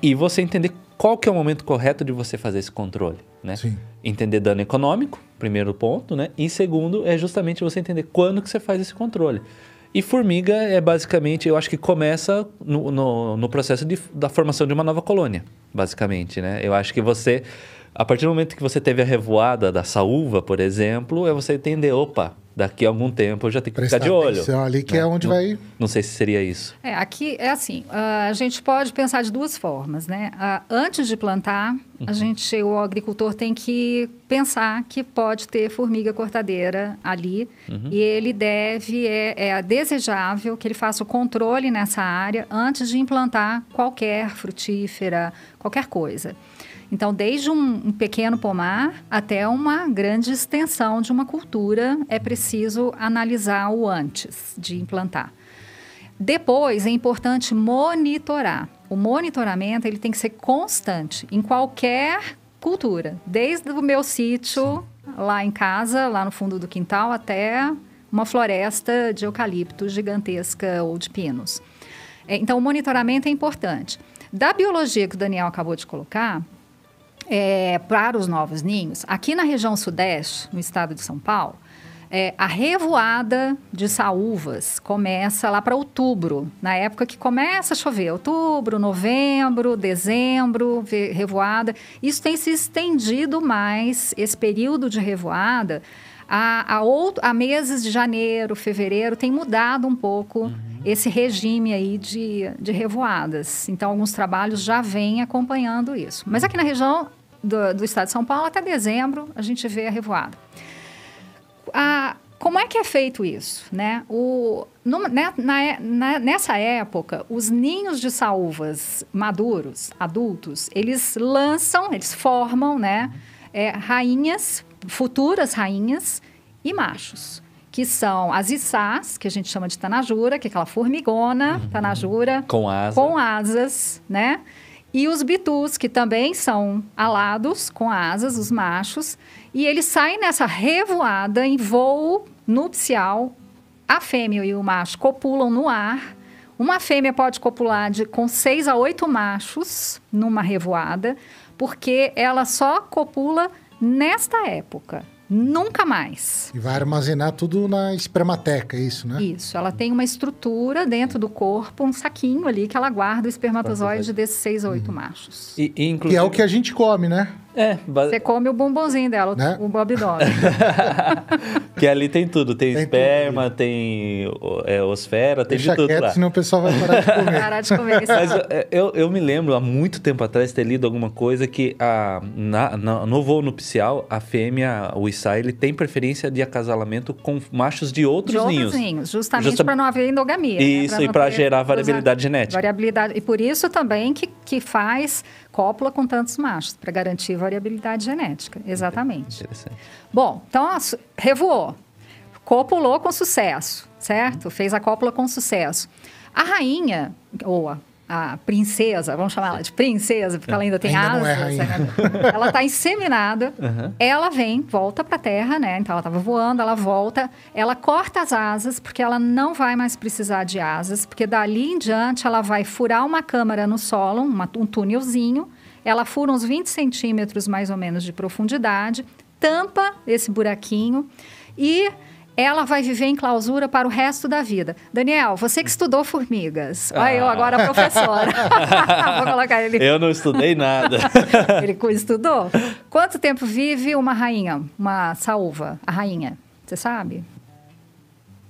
e você entender qual que é o momento correto de você fazer esse controle, né? Sim. Entender dano econômico, primeiro ponto, né? E segundo é justamente você entender quando que você faz esse controle. E formiga é basicamente, eu acho que começa no, no, no processo de, da formação de uma nova colônia, basicamente, né? Eu acho que você, a partir do momento que você teve a revoada da saúva, por exemplo, é você entender, opa, daqui a algum tempo eu já tenho que Prestar ficar de olho. atenção ali que né? é onde não, vai. Não sei se seria isso. É, aqui é assim, ah, a gente pode pensar de duas formas, né? Ah, antes de plantar, a gente, o agricultor tem que pensar que pode ter formiga cortadeira ali e ele deve, é, é desejável que ele faça o controle nessa área antes de implantar qualquer frutífera, qualquer coisa. Então, desde um, um pequeno pomar até uma grande extensão de uma cultura, é preciso analisar o antes de implantar. Depois, é importante monitorar. O monitoramento ele tem que ser constante em qualquer cultura, desde o meu sítio lá em casa, lá no fundo do quintal, até uma floresta de eucalipto gigantesca ou de pinos. É, Então, o monitoramento é importante. Da biologia que o Daniel acabou de colocar, é, para os novos ninhos, aqui na região sudeste, no estado de São Paulo, É, a revoada de saúvas começa lá para outubro, na época que começa a chover. Outubro, novembro, dezembro, revoada. Isso tem se estendido mais, esse período de revoada, a, a, outro, a meses de janeiro, fevereiro, tem mudado um pouco uhum. esse regime aí de, de revoadas. Então, alguns trabalhos já vêm acompanhando isso. Mas aqui na região do, do estado de São Paulo, até dezembro, a gente vê a revoada a, como é que é feito isso? Né? O, no, né, na, na, nessa época, os ninhos de saúvas maduros, adultos, eles lançam, eles formam né, é, rainhas, futuras rainhas e machos, que são as içás, que a gente chama de tanajura, que é aquela formigona, uhum. tanajura. Com asas. Com asas, né? E os bitus, que também são alados, com asas, os machos. E eles saem nessa revoada em voo nupcial. A fêmea e o macho copulam no ar. Uma fêmea pode copular de, com seis a oito machos numa revoada, porque ela só copula nesta época. Nunca mais. E vai armazenar tudo na espermateca, é isso, né? Isso. Ela tem uma estrutura dentro do corpo, um saquinho ali que ela guarda o espermatozoide desses seis a oito uhum. machos. E, e inclusive... é o que a gente come, né? É, Você come o bombonzinho dela, né? o Bob Dog. <laughs> que ali tem tudo. Tem, tem esperma, tudo. tem é, osfera, tem Deixa de tudo quieto, lá. senão o pessoal vai parar de <laughs> comer. parar de comer Mas é, eu, eu me lembro, há muito tempo atrás, ter lido alguma coisa que a, na, na, no voo nupcial, a fêmea, o Issá, ele tem preferência de acasalamento com machos de outros, de outros ninhos. ninhos. Justamente Justa... para não haver endogamia. Né? Isso, né? e para gerar variabilidade genética. Variabilidade. E por isso também que, que faz cópula com tantos machos, para garantir variabilidade genética. Exatamente. Bom, então, revoou. Copulou com sucesso, certo? Fez a cópula com sucesso. A rainha, ou a a princesa, vamos chamar ela de princesa, porque ela ainda tem ainda é asas. É ela está inseminada, uhum. ela vem, volta para a Terra, né? Então ela estava voando, ela volta, ela corta as asas, porque ela não vai mais precisar de asas, porque dali em diante ela vai furar uma câmara no solo, uma, um túnelzinho, ela fura uns 20 centímetros mais ou menos de profundidade, tampa esse buraquinho e ela vai viver em clausura para o resto da vida. Daniel, você que estudou formigas. Olha ah. eu agora, professora. <laughs> Vou colocar ele. Eu não estudei nada. <laughs> ele estudou. Quanto tempo vive uma rainha, uma saúva, a rainha? Você sabe?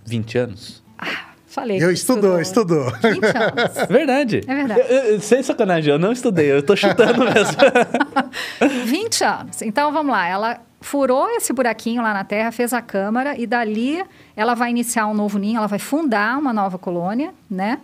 20 anos. Ah, falei. Eu estudou, estudou. 20 anos. <laughs> Verdade. É verdade. Eu, eu, sem sacanagem, eu não estudei, eu estou chutando mesmo. 20 anos. Então, vamos lá. Ela furou esse buraquinho lá na Terra, fez a câmara e dali ela vai iniciar um novo ninho, ela vai fundar uma nova colônia, né?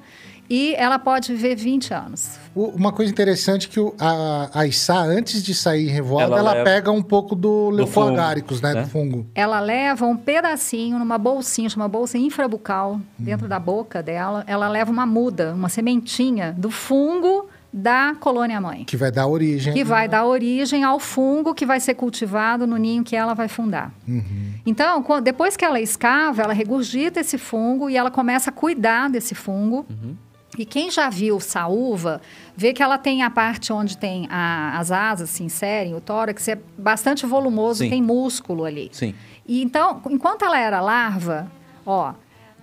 E ela pode viver 20 anos. Uma coisa interessante é que a, a Issá, antes de sair revoada, ela, ela leva... pega um pouco do, do né? né? Do fungo. Ela leva um pedacinho numa bolsinha, chama bolsa infrabucal, hum. dentro da boca dela. Ela leva uma muda, uma sementinha do fungo da colônia mãe. Que vai dar origem. Que vai dar origem ao fungo que vai ser cultivado no ninho que ela vai fundar. Uhum. Então, depois que ela escava, ela regurgita esse fungo e ela começa a cuidar desse fungo. Uhum. E quem já viu saúva, vê que ela tem a parte onde tem a, as asas se inserem, o tórax é bastante volumoso, Sim. tem músculo ali. Sim. E então, enquanto ela era larva, ó,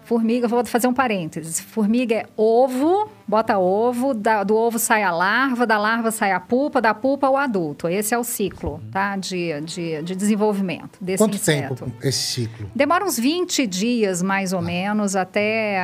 Formiga, vou fazer um parênteses. Formiga é ovo, bota ovo, da, do ovo sai a larva, da larva sai a pupa, da pupa o adulto. Esse é o ciclo, tá? De, de, de desenvolvimento desse Quanto inseto. tempo esse ciclo? Demora uns 20 dias, mais ou ah. menos, até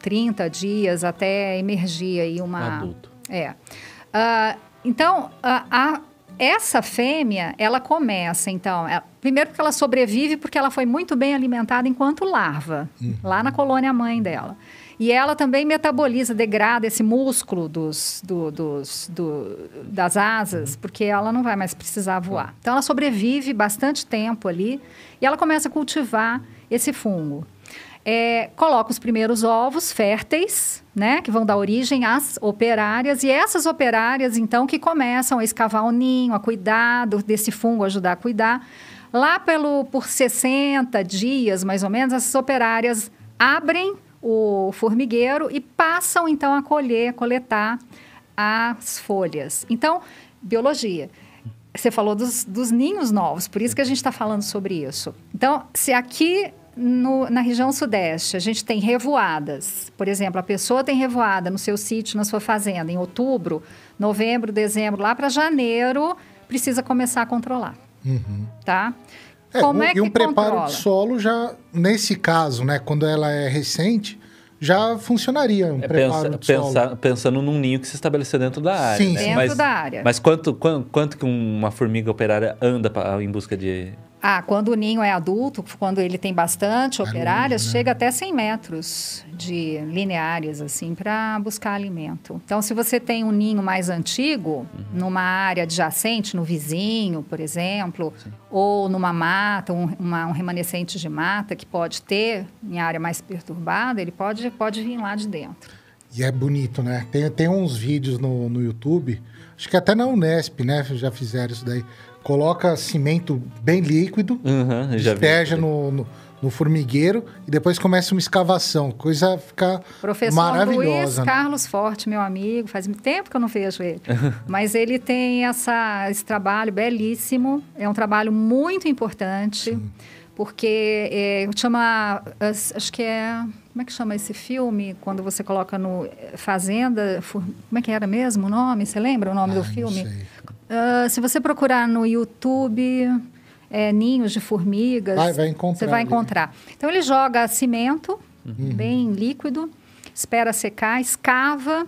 30 dias, até emergir aí uma... Adulto. É. Uh, então, a, a essa fêmea, ela começa, então, ela, primeiro porque ela sobrevive porque ela foi muito bem alimentada enquanto larva, uhum. lá na colônia mãe dela. E ela também metaboliza, degrada esse músculo dos, do, dos, do, das asas, uhum. porque ela não vai mais precisar voar. Então, ela sobrevive bastante tempo ali e ela começa a cultivar esse fungo é, coloca os primeiros ovos férteis, né, que vão dar origem às operárias, e essas operárias, então, que começam a escavar o ninho, a cuidar desse fungo, ajudar a cuidar. Lá pelo, por 60 dias, mais ou menos, essas operárias abrem o formigueiro e passam, então, a colher, coletar as folhas. Então, biologia. Você falou dos, dos ninhos novos, por isso que a gente está falando sobre isso. Então, se aqui no, na região sudeste, a gente tem revoadas. Por exemplo, a pessoa tem revoada no seu sítio, na sua fazenda, em outubro, novembro, dezembro, lá para janeiro, precisa começar a controlar. Uhum. Tá? É, Como um- é e que um preparo controla? de solo já, nesse caso, né? Quando ela é recente, já funcionaria um É preparo pensa- de solo. pensa- pensando num ninho que se estabeleceu dentro da área. Sim, né? sim. Dentro mas, da área. Mas quanto, quanto, quanto que uma formiga operária anda pra- em busca de. Ah, quando o ninho é adulto, quando ele tem bastante operárias, né? chega até 100 metros de lineares, assim, para buscar alimento. Então, se você tem um ninho mais antigo, numa área adjacente, no vizinho, por exemplo, ou numa mata, um, uma- um remanescente de mata que pode ter em área mais perturbada, ele pode, pode vir lá de dentro. E é bonito, né? Tem, tem uns vídeos no, no YouTube, acho que até na Unesp, né? Já fizeram isso daí. Coloca cimento bem líquido, Uhum, despeja no, no, no formigueiro e depois começa uma escavação. Coisa fica Professor Luiz maravilhosa. né? Carlos Forte, meu amigo, faz muito tempo que eu não vejo ele. <laughs> Mas ele tem essa, esse trabalho belíssimo, é um trabalho muito importante, porque é, chama, acho que é, como é que chama esse filme, quando você coloca no Fazenda, como é que era mesmo o nome? Você lembra o nome Ah, do não filme? sei. Ah, se você procurar no YouTube, é, ninhos de formigas, Vai- vai encontrar você vai encontrar. Então ele joga cimento, Uhum. bem líquido, espera secar, escava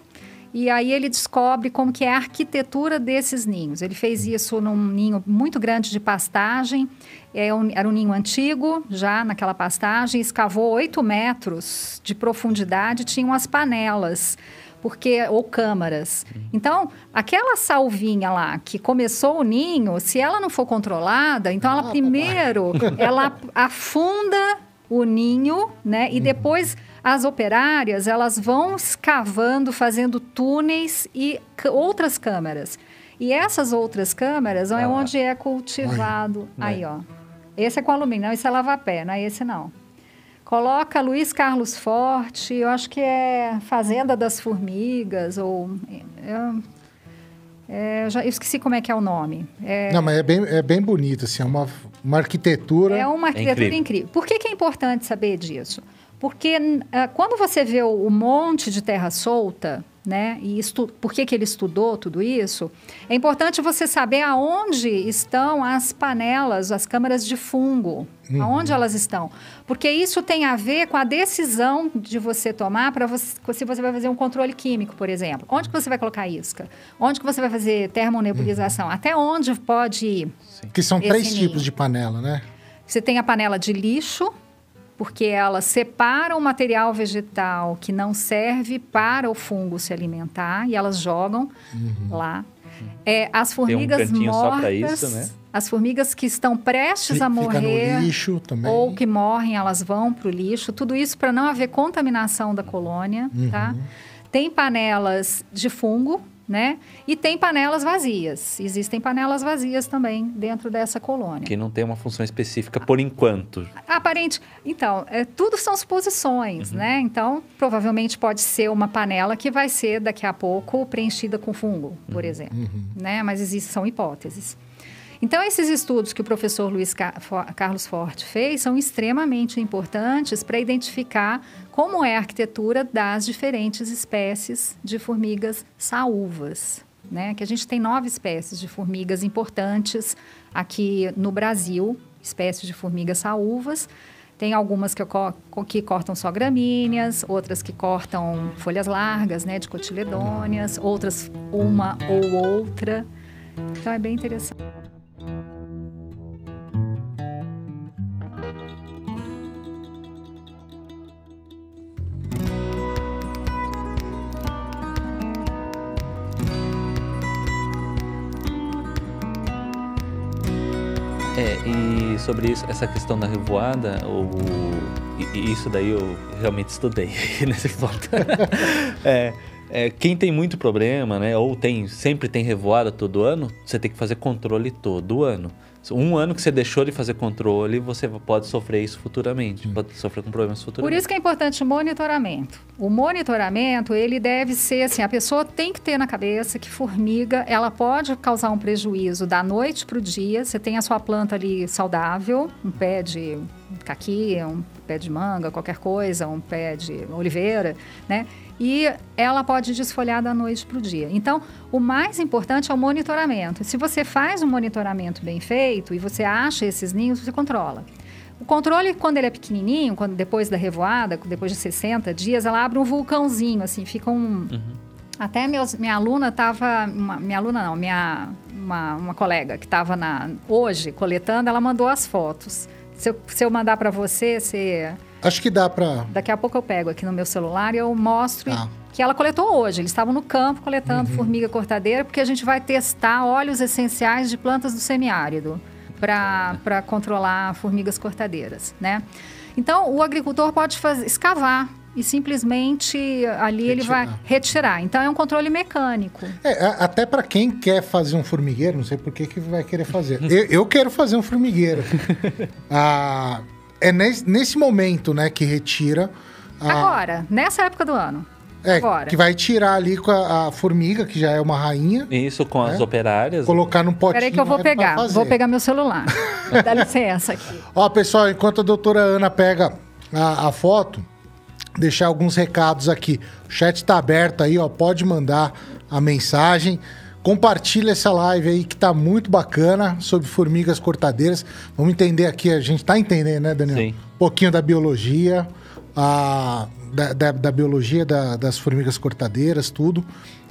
e aí ele descobre como que é a arquitetura desses ninhos. Ele fez isso num ninho muito grande de pastagem, é era um ninho antigo, já naquela pastagem, escavou 8 metros de profundidade, tinha umas panelas porque ou câmaras. Então, aquela salvinha lá que começou o ninho, se ela não for controlada, então ela Ah, primeiro ela afunda o ninho, né? E depois as operárias elas vão escavando, fazendo túneis e outras câmaras. E essas outras câmaras é Ah. onde é cultivado. Olha. Aí, ó. Esse é com alumínio, não, esse é lava-pé, não é esse não. Coloca Luiz Carlos Forte, eu acho que é Fazenda das Formigas, ou. é- é, eu já eu esqueci como é que é o nome. É, Não, mas é bem, é bem bonito, assim, é uma, uma arquitetura. é uma arquitetura incrível. incrível. Por que, que é importante saber disso? Porque ah, quando você vê o, o monte de terra solta, né, e estu por que, que ele estudou tudo isso, é importante você saber aonde estão as panelas, as câmaras de fungo, aonde elas estão. Porque isso tem a ver com a decisão de você tomar para você, se você vai fazer um controle químico, por exemplo. Onde que você vai colocar isca? Onde que você vai fazer termonebulização? Até onde pode ir? Que são três ninho. tipos de panela, né? Você tem a panela de lixo, porque ela separa o material vegetal que não serve para o fungo se alimentar e elas jogam lá. É, as um formigas só mortas, isso, né? as formigas que estão prestes a morrer lixo também. ou que morrem, elas vão para o lixo. Tudo isso para não haver contaminação da colônia, tá? Tem panelas de fungo, né? E tem panelas vazias. Existem panelas vazias também dentro dessa colônia. Que não tem uma função específica por enquanto. Aparente. Então, é, tudo são suposições, né? Então, provavelmente pode ser uma panela que vai ser daqui a pouco preenchida com fungo, por exemplo, né? Mas existem são hipóteses. Então, esses estudos que o professor Luiz Ca- Fo- Carlos Forte fez são extremamente importantes para identificar como é a arquitetura das diferentes espécies de formigas saúvas. Né? Que a gente tem nove espécies de formigas importantes aqui no Brasil, espécies de formigas saúvas. Tem algumas que, que cortam só gramíneas, outras que cortam folhas largas, né, de cotiledôneas, outras uma ou outra. Então é bem interessante. É, e sobre isso, essa questão da revoada, e isso daí eu realmente estudei <laughs> nesse ponto. <laughs> é, é, quem tem muito problema, né, ou tem sempre tem revoada todo ano, você tem que fazer controle todo ano. Um ano que você deixou de fazer controle, você pode sofrer isso futuramente, pode sofrer com problemas Por futuramente. isso que é importante o monitoramento. O monitoramento, ele deve ser assim, a pessoa tem que ter na cabeça que formiga, ela pode causar um prejuízo da noite para o dia. Você tem a sua planta ali saudável, um pé de caqui, um pé de manga, qualquer coisa, um pé de oliveira, né? E ela pode desfolhar da noite para o dia. Então, o mais importante é o monitoramento. Se você faz um monitoramento bem feito e você acha esses ninhos, você controla. O controle, quando ele é pequenininho, quando depois da revoada, depois de 60 dias, ela abre um vulcãozinho, assim, fica um... Uhum. Até meus, minha aluna estava... Minha aluna não, minha, uma, uma colega que estava hoje coletando, ela mandou as fotos. Se eu, se eu mandar para você, você... Acho que dá para... Daqui a pouco eu pego aqui no meu celular e eu mostro... Ah. Que ela coletou hoje. Eles estavam no campo coletando uhum. formiga cortadeira, porque a gente vai testar óleos essenciais de plantas do semiárido para controlar formigas cortadeiras, né? Então, o agricultor pode fazer, escavar e simplesmente ali retirar. ele vai retirar. Então é um controle mecânico. É, até para quem quer fazer um formigueiro, não sei por que, que vai querer fazer. eu, eu quero fazer um formigueiro. <laughs> ah, é nesse, nesse, momento, né, que retira. Agora, nessa época do ano. É, Agora. que vai tirar ali com a, a, formiga, que já é uma rainha. Isso, com né? as operárias. Colocar num potinho. Peraí que eu vou pegar. Vou pegar meu celular. <laughs> Dá licença aqui. Ó, pessoal, enquanto a doutora Ana pega a, a foto, deixar alguns recados aqui. O chat está aberto aí, ó. Pode mandar a mensagem. Compartilha essa live aí que tá muito bacana sobre formigas cortadeiras. Vamos entender aqui, a gente tá entendendo, né, Daniel? Sim. Um pouquinho da biologia, a da, da, da biologia da, das formigas cortadeiras, tudo.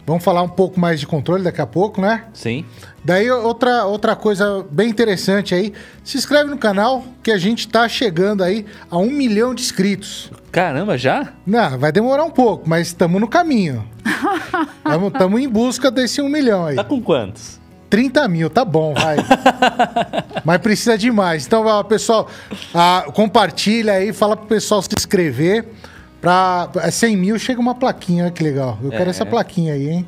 Vamos falar um pouco mais de controle daqui a pouco, né? Sim. Daí outra, outra coisa bem interessante aí, se inscreve no canal que a gente tá chegando aí a um milhão de inscritos. Caramba, já? Não, vai demorar um pouco, mas estamos no caminho. <laughs> Estamos em busca desse um milhão aí. Tá com quantos? 30 mil, tá bom, vai. <laughs> mas precisa de mais. Então, pessoal, ah, compartilha aí, fala pro pessoal se inscrever. Pra 100 mil chega uma plaquinha, olha que legal. Eu é. quero essa plaquinha aí, hein?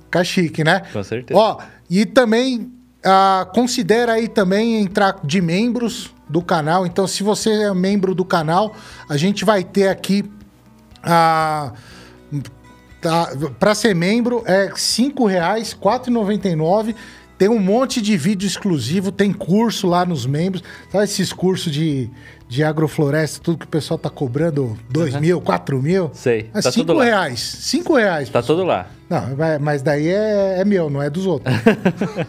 Fica chique, né? Com certeza. Ó, e também ah, considera aí também entrar de membros do canal. Então, se você é membro do canal, a gente vai ter aqui a. Tá, para ser membro é R$ 5,00, R$ 4,99. Tem um monte de vídeo exclusivo, tem curso lá nos membros. Sabe esses cursos de de agrofloresta, tudo que o pessoal tá cobrando, 2 uhum. mil, 4 mil. Sei. É tá 5 reais. 5 reais. Tá tudo lá. Não, mas daí é, é meu, não é dos outros.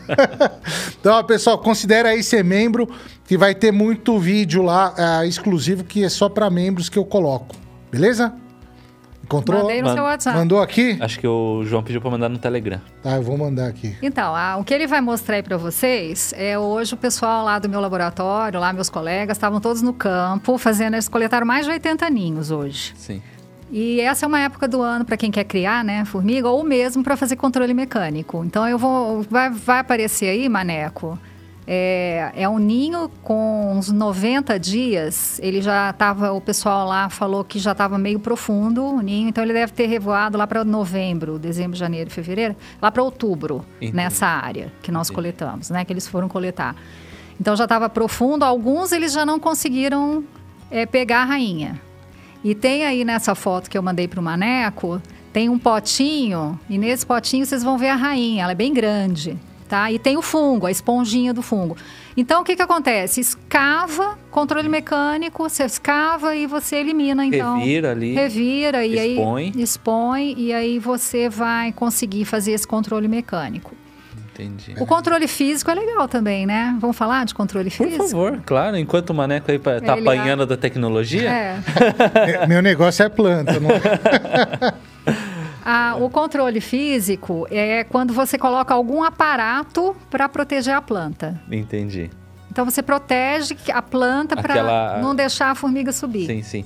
<laughs> então, pessoal, considere aí ser membro, que vai ter muito vídeo lá é, exclusivo que é só para membros que eu coloco. Beleza? Encontrou? Mandei no seu WhatsApp. Mandou aqui? Acho que o João pediu para mandar no Telegram. Tá, eu vou mandar aqui. Então, ah, o que ele vai mostrar aí para vocês é hoje o pessoal lá do meu laboratório, lá meus colegas, estavam todos no campo fazendo, eles coletaram mais de 80 ninhos hoje. Sim. E essa é uma época do ano para quem quer criar, né, formiga, ou mesmo para fazer controle mecânico. Então eu vou vai, vai aparecer aí, maneco, é, é um ninho com uns 90 dias. Ele já estava, o pessoal lá falou que já estava meio profundo o ninho, então ele deve ter revoado lá para novembro, dezembro, janeiro, fevereiro, lá para outubro, Entendi. nessa área que nós Entendi. coletamos, né? Que eles foram coletar. Então já estava profundo. Alguns eles já não conseguiram é, pegar a rainha. E tem aí nessa foto que eu mandei para o Maneco, tem um potinho, e nesse potinho vocês vão ver a rainha, ela é bem grande tá? E tem o fungo, a esponjinha do fungo. Então, o que, que acontece? Escava, controle mecânico, você escava e você elimina, então. Revira ali. Revira e expõe. aí expõe e aí você vai conseguir fazer esse controle mecânico. Entendi. O controle físico é legal também, né? Vamos falar de controle físico? Por favor, claro. Enquanto o Maneco aí tá Ele apanhando é... da tecnologia. É. <laughs> Meu negócio é planta, não é? <laughs> Ah, o controle físico é quando você coloca algum aparato para proteger a planta. Entendi. Então você protege a planta Aquela... para não deixar a formiga subir. Sim, sim.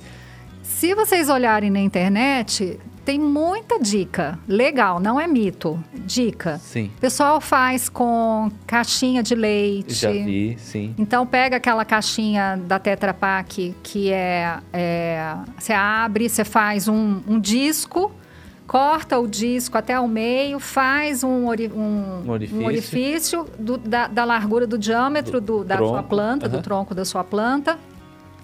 Se vocês olharem na internet, tem muita dica. Legal, não é mito. Dica. Sim. O pessoal faz com caixinha de leite. Já vi, sim. Então pega aquela caixinha da Tetra Pak que é, é você abre, você faz um, um disco corta o disco até o meio, faz um, ori um, um orifício, um orifício do, da, da, largura do diâmetro do, do da tronco. sua planta, uhum. do tronco da sua planta,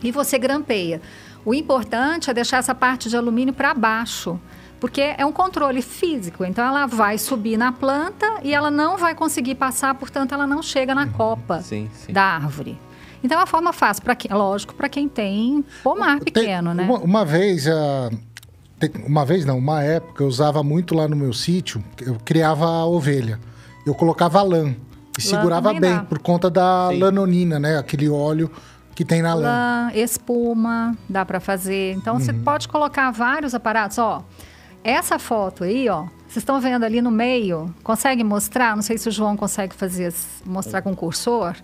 e você grampeia. O importante é deixar essa parte de alumínio para baixo, porque é um controle físico. Então ela vai subir na planta e ela não vai conseguir passar, portanto ela não chega na copa sim, sim. da árvore. Então, é uma forma fácil, para quem, lógico, para quem tem pomar pequeno, Tem- né? Uma, uma vez, tem- uma vez não, uma época, eu usava muito lá no meu sítio, eu criava a ovelha. Eu colocava lã e segurava também bem, dá. por conta da Sim. lanonina, né? Aquele óleo que tem na lã. lã, espuma, dá para fazer. Então você pode colocar vários aparatos, ó. Essa foto aí, ó, vocês estão vendo ali no meio, consegue mostrar? Não sei se o João consegue fazer mostrar com o cursor.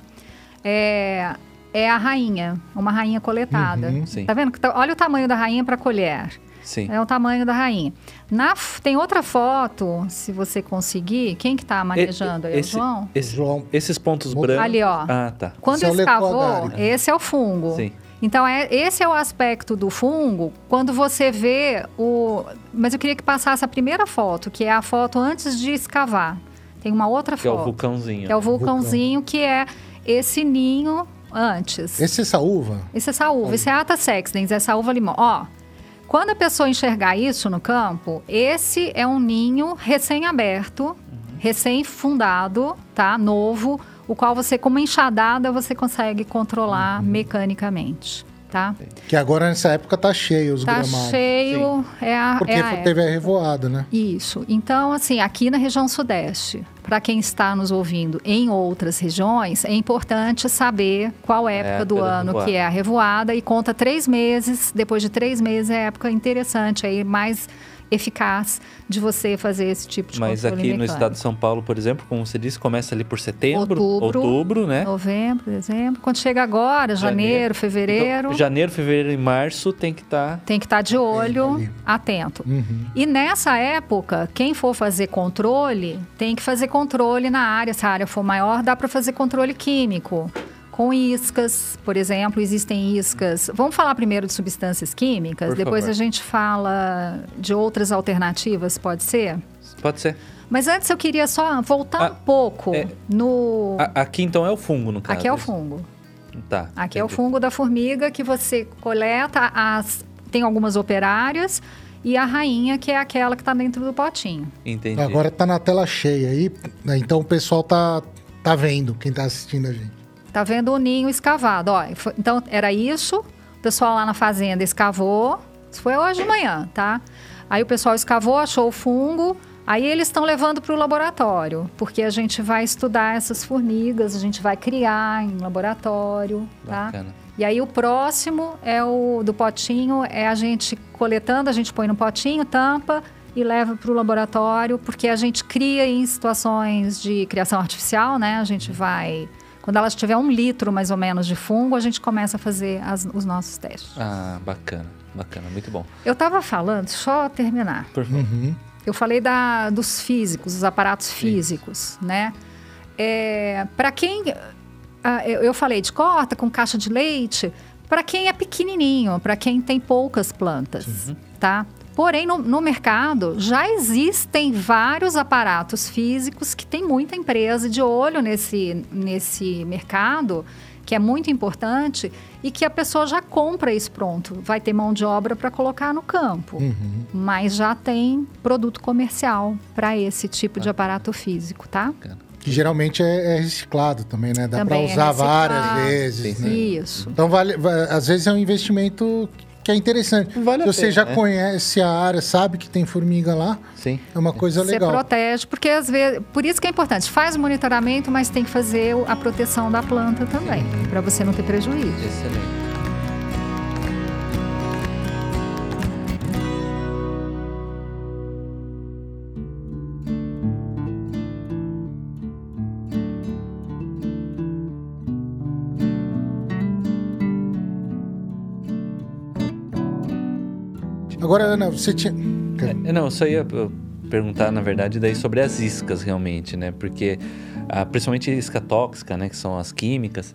É, é a rainha, uma rainha coletada. sim. Tá vendo? tá- Olha o tamanho da rainha para colher. Sim. É o tamanho da rainha. Na, tem outra foto, se você conseguir. Quem que tá manejando aí? É o Esse- João? esse- João. Esses pontos brancos. Ali, ó. Ah, tá. Quando Esse é o escavou, lecodário. esse é o fungo. Sim. Então, é, esse é o aspecto do fungo, quando você vê o... Mas eu queria que passasse a primeira foto, que é a foto antes de escavar. Tem uma outra Que é o foto. vulcãozinho. que é o vulcãozinho, que é esse ninho antes. Esse é essa uva? Esse é essa uva, esse é Ata sexdens, essa uva limão. Ó, quando a pessoa enxergar isso no campo, esse é um ninho recém-aberto, recém-fundado, tá? Novo, o qual você, com uma enxadada, você consegue controlar mecanicamente, tá? Que agora nessa época tá cheio os Tá gramados. cheio, é a, Porque é a teve a revoada, né? isso. Então, assim, aqui na região sudeste, para quem está nos ouvindo em outras regiões, é importante saber qual época época do da ano revoada. que é a revoada e conta três meses. Depois de três meses é a época interessante, aí mais eficaz de você fazer esse tipo de Mas controle aqui no mecânico. estado de São Paulo, por exemplo, como você disse, começa ali por setembro, Outubro, outubro, né? Novembro, dezembro. Quando chega agora, janeiro, fevereiro, Então, janeiro, fevereiro e março tem que tá estar. tem que estar de olho, ali. atento. Uhum. E nessa época, quem for fazer controle, tem que fazer controle na área. Se a área for maior, dá para fazer controle químico. Com iscas, por exemplo, existem iscas. Vamos falar primeiro de substâncias químicas, Por depois favor. a gente fala de outras alternativas, pode ser? Pode ser. Mas antes eu queria só voltar Ah, um pouco é. no. A- aqui então é o fungo, no caso. Aqui é o isso? fungo. Tá. Aqui é o entendi. fungo da formiga que você coleta as. Tem algumas operárias e a rainha, que é aquela que está dentro do potinho. Entendi. Agora tá na tela cheia aí, né? então o pessoal tá, tá vendo, quem tá assistindo a gente. Tá vendo o ninho escavado, ó. Então, era isso. O pessoal lá na fazenda escavou. Isso foi hoje de manhã, tá? Aí o pessoal escavou, achou o fungo. Aí eles estão levando para o laboratório, porque a gente vai estudar essas formigas, a gente vai criar em laboratório, tá? Bacana. E aí o próximo é o do potinho, é a gente coletando, a gente põe no potinho, tampa e leva para o laboratório, porque a gente cria em situações de criação artificial, né? A gente vai. Quando ela tiver um litro mais ou menos de fungo, a gente começa a fazer as- os nossos testes. Ah, bacana. Bacana, muito bom. Eu estava falando, só terminar. Por favor. Uhum. Eu falei da, dos físicos, dos aparatos físicos, né? para quem. ah, eu, eu falei de corta com caixa de leite, para quem é pequenininho, para quem tem poucas plantas, tá? Porém, no, no mercado já existem vários aparatos físicos que tem muita empresa de olho nesse, nesse mercado, que é muito importante, e que a pessoa já compra isso pronto. Vai ter mão de obra para colocar no campo Uhum. mas já tem produto comercial para esse tipo de aparato físico, tá? Que geralmente é, é reciclado também, né? Dá Também é usar reciclado. várias vezes, né? Isso. Então, vale, va- às vezes é um investimento que é interessante. Vale Se você pena, já né? conhece a área, sabe que tem formiga lá, Sim. é uma coisa Você legal. protege, porque às vezes, por isso que é importante, faz o monitoramento, mas tem que fazer a proteção da planta também, para você não ter prejuízo. Excelente. Agora, Ana, você tinha. É, não, eu só ia perguntar, na verdade, daí sobre as iscas realmente, né? Porque, ah, principalmente isca tóxica, né? Que são as químicas.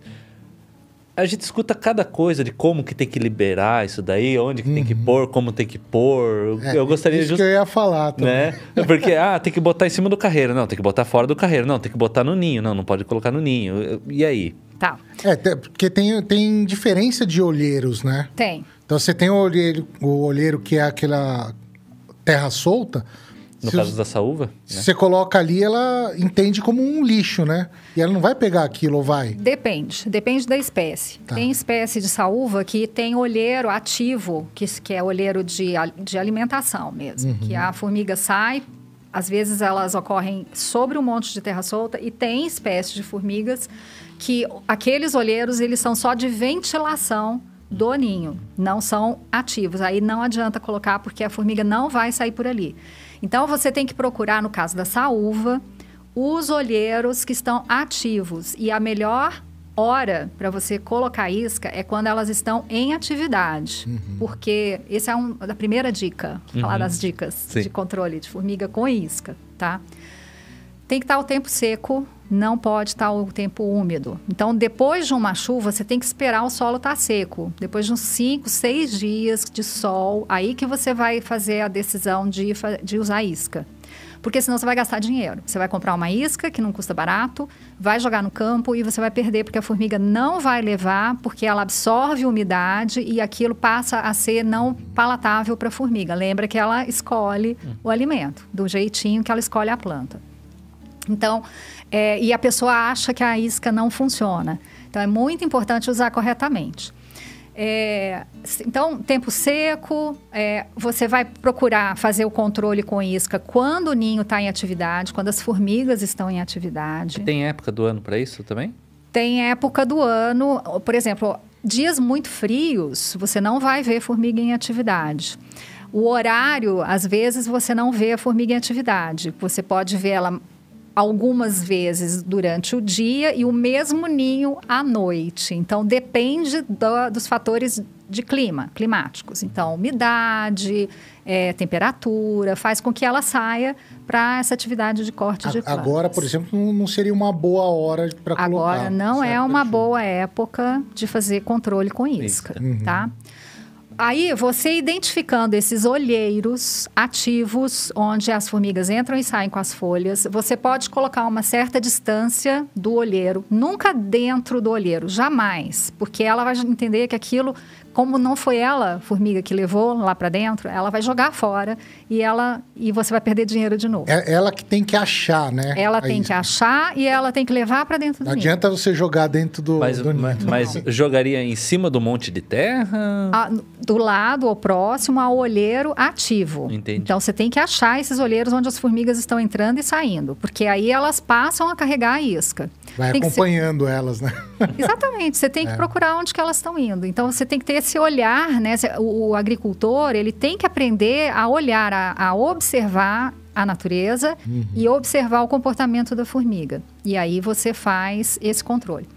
A gente escuta cada coisa de como que tem que liberar isso daí, onde que tem que pôr, como tem que pôr. Eu- É, eu gostaria isso just- que eu ia falar também. né? Porque, ah, tem que botar em cima do carreiro. Não, tem que botar fora do carreiro. Não, tem que botar no ninho. Não, não pode colocar no ninho. E aí? Tá, É, porque tem, tem diferença de olheiros, né? tem. Então você tem o olheiro, o olheiro que é aquela terra solta, No Se caso os- da saúva, Se né? você coloca ali, ela entende como um lixo, né? E ela não vai pegar aquilo, ou vai? Depende, depende da espécie. Tá. Tem espécie de saúva que tem olheiro ativo, que, que é olheiro de, de alimentação mesmo. Uhum. Que a formiga sai, às vezes elas ocorrem sobre um monte de terra solta, e tem espécies de formigas que aqueles olheiros eles são só de ventilação do ninho, não são ativos. Aí não adianta colocar porque a formiga não vai sair por ali. Então você tem que procurar, no caso da saúva, os olheiros que estão ativos. E a melhor hora para você colocar isca é quando elas estão em atividade. Porque essa é um, a primeira dica, falar Uhum. das dicas Sim. de controle de formiga com isca, tá? Tem que estar o tempo seco, não pode estar o tempo úmido. Então, depois de uma chuva, você tem que esperar o solo estar seco. Depois de uns 5, 6 dias de sol, aí que você vai fazer a decisão de, de usar isca. Porque senão você vai gastar dinheiro. Você vai comprar uma isca que não custa barato, vai jogar no campo e você vai perder, porque a formiga não vai levar, porque ela absorve umidade e aquilo passa a ser não palatável para a formiga. Lembra que ela escolhe o alimento, do jeitinho que ela escolhe a planta. Então, é, e a pessoa acha que a isca não funciona. Então, é muito importante usar corretamente. É, então, tempo seco, é, você vai procurar fazer o controle com isca quando o ninho está em atividade, quando as formigas estão em atividade. Tem época do ano para isso também? Tem época do ano, por exemplo, dias muito frios, você não vai ver formiga em atividade. O horário, às vezes, você não vê a formiga em atividade. Você pode ver ela algumas vezes durante o dia e o mesmo ninho à noite. Então, depende do- dos fatores de clima, climáticos. Então, umidade, eh, temperatura, faz com que ela saia para essa atividade de corte de A- plantas. Agora, por exemplo, não- seria uma boa hora para colocar. Agora não é época uma de- boa época de fazer controle com isca, tá? Aí, você identificando esses olheiros ativos, onde as formigas entram e saem com as folhas, você pode colocar uma certa distância do olheiro, nunca dentro do olheiro, jamais, porque ela vai entender que aquilo, como não foi ela, formiga, que levou lá para dentro, ela vai jogar fora e ela e você vai perder dinheiro de novo. É ela que tem que achar, né? Ela tem que isca. achar e ela tem que levar para dentro do Não ninho. adianta você jogar dentro do, Mas, do ninho. mas, mas jogaria em cima do monte de terra? a- do lado ou próximo ao olheiro ativo. Entendi. Então você tem que achar esses olheiros onde as formigas estão entrando e saindo, porque aí elas passam a carregar a isca. Vai Tem acompanhando elas, né? <laughs> Exatamente, você tem que É. procurar onde que elas estão indo. Então você tem que ter esse olhar, né? O, agricultor ele tem que aprender a olhar, a, a observar a natureza e observar o comportamento da formiga. E aí você faz esse controle.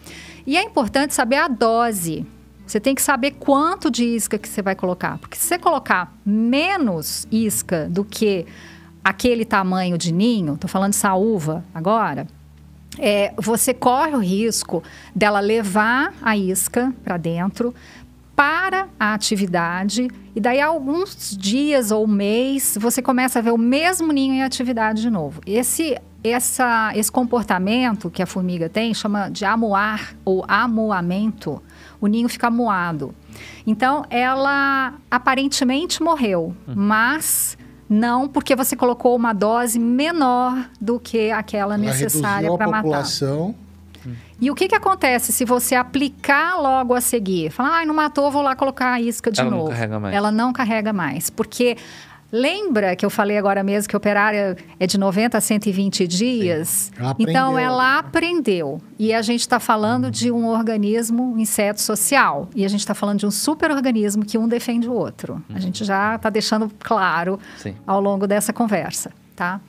E é importante saber a dose. Você tem que saber quanto de isca que você vai colocar, porque se você colocar menos isca do que aquele tamanho de ninho, estou falando de saúva agora, é, você corre o risco dela levar a isca para dentro para a atividade e daí alguns dias ou mês você começa a ver o mesmo ninho em atividade de novo. Esse essa, esse comportamento que a formiga tem chama de amuar ou amuamento. O ninho fica amuado. Então, ela aparentemente morreu, mas não porque você colocou uma dose menor do que aquela Ela necessária para matar. população. E o que, que acontece se você aplicar logo a seguir? Falar, ai, não matou, vou lá colocar a isca de Ela não novo. carrega mais. Ela não carrega mais. Porque lembra que eu falei agora mesmo que operária é de 90 a 120 dias? Ela então, ela aprendeu. E a gente está falando de um organismo, um inseto social. E a gente está falando de um super-organismo que um defende o outro. A gente já está deixando claro Sim. ao longo dessa conversa, tá?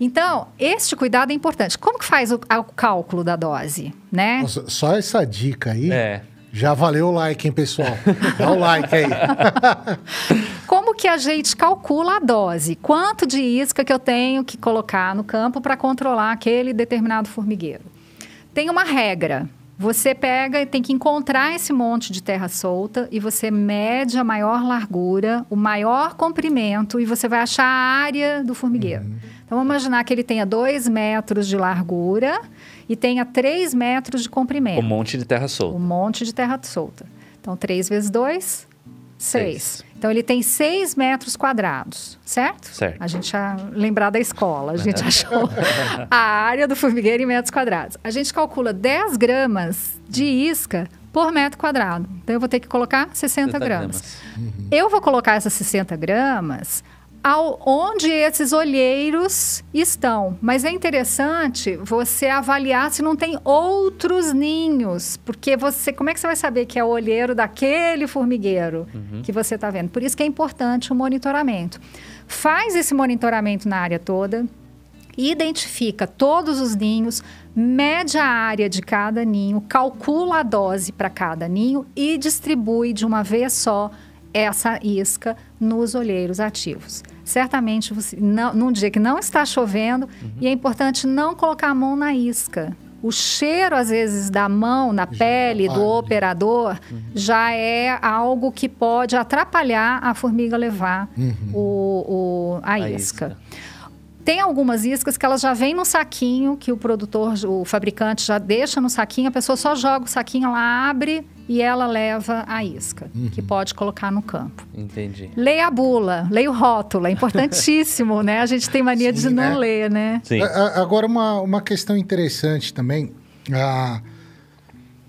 Então, este cuidado é importante. Como que faz o, o cálculo da dose, né? Nossa, só essa dica aí É. já valeu o like, hein, pessoal? Dá o like aí. <laughs> Como que a gente calcula a dose? Quanto de isca que eu tenho que colocar no campo para controlar aquele determinado formigueiro? Tem uma regra. Você pega e tem que encontrar esse monte de terra solta e você mede a maior largura, o maior comprimento e você vai achar a área do formigueiro. Então, vamos imaginar que ele tenha 2 metros de largura e tenha 3 metros de comprimento. Um monte de terra Um solta. monte de terra solta. Então, 3 vezes 2, Seis. Seis. Então ele tem 6 metros quadrados, certo? Certo. A gente já lembrar da escola, a gente <laughs> achou a área do formigueiro em metros quadrados. A gente calcula 10 gramas de isca por metro quadrado. Então eu vou ter que colocar 60 gramas. Eu vou colocar essas 60 gramas ao, onde esses olheiros estão. Mas é interessante você avaliar se não tem outros ninhos. Porque você. Como é que você vai saber que é o olheiro daquele formigueiro que você está vendo? Por isso que é importante o monitoramento. Faz esse monitoramento na área toda identifica todos os ninhos, mede a área de cada ninho, calcula a dose para cada ninho e distribui de uma vez só essa isca nos olheiros ativos. Certamente, você, não, num dia que não está chovendo, e é importante não colocar a mão na isca. O cheiro, às vezes, da mão na pele do operador já é algo que pode atrapalhar a formiga levar o, o- a, A isca. isca. Tem algumas iscas que elas já vêm no saquinho, que o produtor, o fabricante já deixa no saquinho, a pessoa só joga o saquinho, ela abre e ela leva a isca, que pode colocar no campo. Entendi. Leia a bula, leia o rótulo, é importantíssimo, <laughs> né? A gente tem mania de Sim, não né? ler, né? Sim. A- a- Agora, uma, uma questão interessante também. A,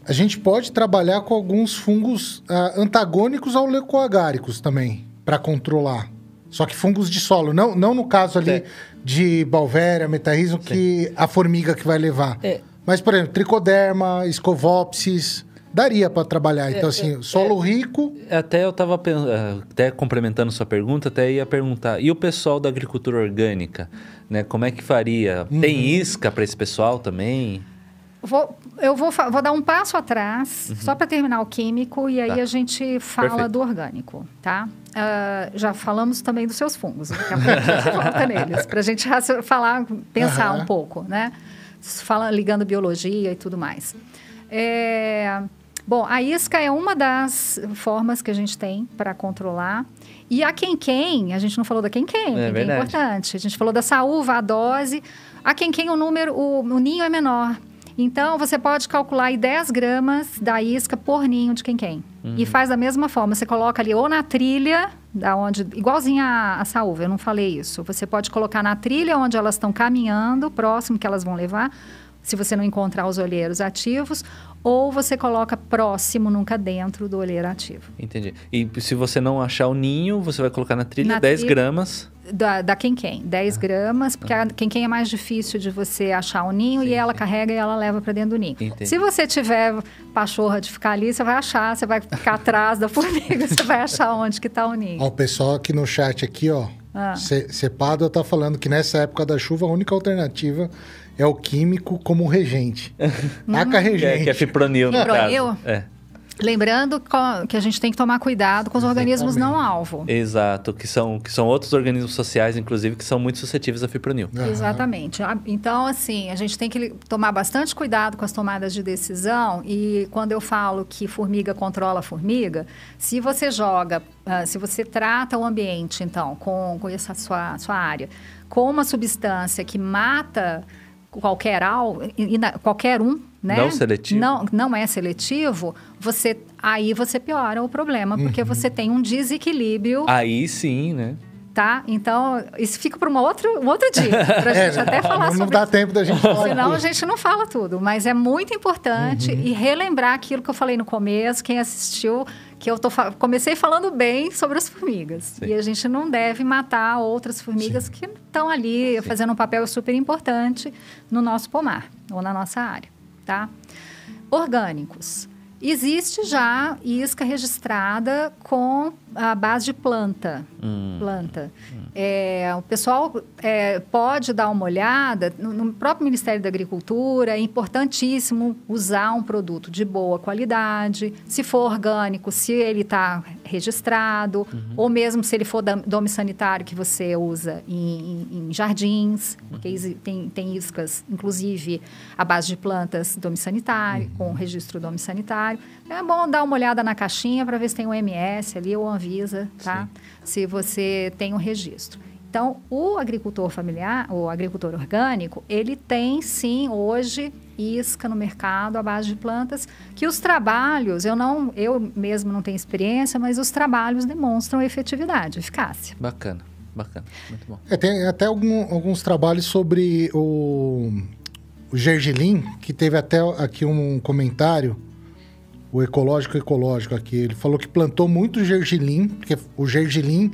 a gente pode trabalhar com alguns fungos ah, antagônicos ao leucoagáricos também, para controlar. Só que fungos de solo, não, não no caso ali É. de Balvéria, metarrismo, que a formiga que vai levar. É. Mas, por exemplo, tricoderma, escovopsis, daria para trabalhar. É, Então, assim, solo rico, Até eu estava até complementando sua pergunta, até ia perguntar. E o pessoal da agricultura orgânica, né? Como é que faria? Uhum. Tem isca para esse pessoal também? Vou- eu vou, vou dar um passo atrás, só para terminar o químico, e aí Uhum. Tá. a gente fala Perfeito. do orgânico, tá? Ah, já falamos também dos seus fungos, daqui a pouco a gente <laughs> volta neles, para a gente falar, pensar Aham. um pouco, né? Fala, ligando biologia e tudo mais. É, bom, a isca é uma das formas que a gente tem para controlar. E a quem-quem, a gente não falou da quem-quem, É é verdade. importante. A gente falou da saúva, a dose. A quem-quem, o número, o, o ninho é menor. Então, você pode calcular aí 10 gramas da isca por ninho de quem-quem. Uhum. E faz da mesma forma. Você coloca ali ou na trilha, da onde, igualzinho a, a saúva, eu não falei isso. Você pode colocar na trilha onde elas estão caminhando, próximo que elas vão levar, se você não encontrar os olheiros ativos, ou você coloca próximo, nunca dentro do olheiro ativo. Entendi. E se você não achar o ninho, você vai colocar na trilha Na 10 trilha. gramas. Da, da quem-quem, 10 gramas, porque a quem-quem é mais difícil de você achar o ninho Sim, e ela sim. carrega e ela leva para dentro do ninho. Entendi. Se você tiver pachorra de ficar ali, você vai achar, você vai ficar atrás da formiga, <laughs> você vai achar onde que tá o ninho. Ó, o pessoal aqui no chat aqui, ó. Ah. Ce- Cepado tá falando que nessa época da chuva a única alternativa é o químico como regente. <laughs> Taca Que é, regente. que é fipronil, no Fipronil? caso. É. Lembrando que a gente tem que tomar cuidado com os organismos não alvo. Exato, que são, que são outros organismos sociais, inclusive, que são muito suscetíveis a fipronil. Aham. Exatamente. Ah, Então, assim, a gente tem que tomar bastante cuidado com as tomadas de decisão. E quando eu falo que formiga controla formiga, se você joga, ah, se você trata o ambiente, então, com, com essa sua, sua área, com uma substância que mata qualquer, al, qualquer um, né? Não seletivo. Não, não é seletivo, você, aí você piora o problema, porque você tem um desequilíbrio Aí sim, né? tá? Então, isso fica para uma outra, um outro dia, para a <laughs> gente até falar É, não, não sobre dá tempo da gente falar. Senão a aqui. gente não fala tudo, mas é muito importante Uhum. e relembrar aquilo que eu falei no começo, quem assistiu, que eu tô comecei falando bem sobre as formigas. Sim. E a gente não deve matar outras formigas que estão ali fazendo um papel super importante no nosso pomar ou na nossa área, tá? Orgânicos. Existe já isca registrada com a base de planta. Hum. Planta. É, o pessoal é, pode dar uma olhada no, no próprio Ministério da Agricultura. É importantíssimo usar um produto de boa qualidade. Se for orgânico, se ele está registrado, ou mesmo se ele for dome sanitário que você usa em, em- em jardins, porque exi- tem, tem iscas, inclusive à base de plantas dome sanitário, com registro dome sanitário. É bom dar uma olhada na caixinha para ver se tem o MS ali ou Anvisa, tá? Se você tem o registro. Então, o agricultor familiar, o agricultor orgânico, ele tem sim hoje isca no mercado à base de plantas, que os trabalhos, eu não, eu mesmo não tenho experiência, mas os trabalhos demonstram efetividade, eficácia. Bacana, bacana, muito bom. É, tem até algum, alguns trabalhos sobre o, o gergelim, que teve até aqui um comentário, o ecológico ecológico aqui, ele falou que plantou muito gergelim, porque o gergelim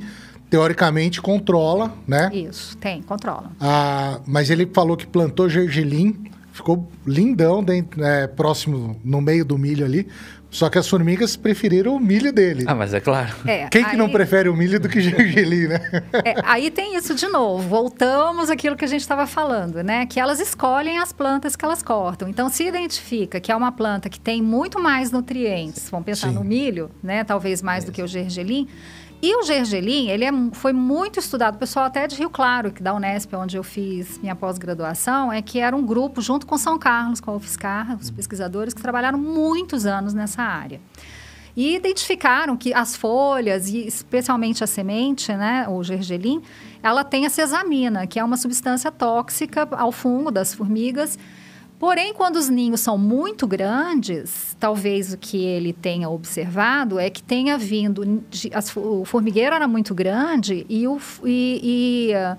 teoricamente controla, né? Isso, tem, controla. Ah, mas ele falou que plantou gergelim, ficou lindão dentro, é, próximo, no meio do milho ali. Só que as formigas preferiram o milho dele. Ah, mas é claro. É, Quem que aí- não prefere o milho do que <laughs> gergelim, né? É, aí tem isso de novo. Voltamos àquilo que a gente estava falando, né? Que elas escolhem as plantas que elas cortam. Então, se identifica que é uma planta que tem muito mais nutrientes, vamos pensar Sim. no milho, né? Talvez mais do que o gergelim. E o gergelim, ele é, foi muito estudado, o pessoal até de Rio Claro, que da Unesp, onde eu fiz minha pós-graduação, é que era um grupo junto com São Carlos, com a UFSCar, os pesquisadores que trabalharam muitos anos nessa área. E identificaram que as folhas, e especialmente a semente, né, o gergelim, ela tem a cesamina, que é uma substância tóxica ao fungo das formigas. Porém, quando os ninhos são muito grandes, talvez o que ele tenha observado é que tenha vindo. as o formigueiro era muito grande e, o, e- e,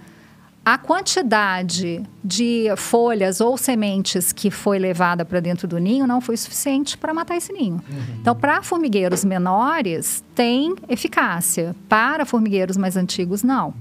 a quantidade de folhas ou sementes que foi levada para dentro do ninho não foi suficiente para matar esse ninho. Então, para formigueiros menores, tem eficácia. Para formigueiros mais antigos, não.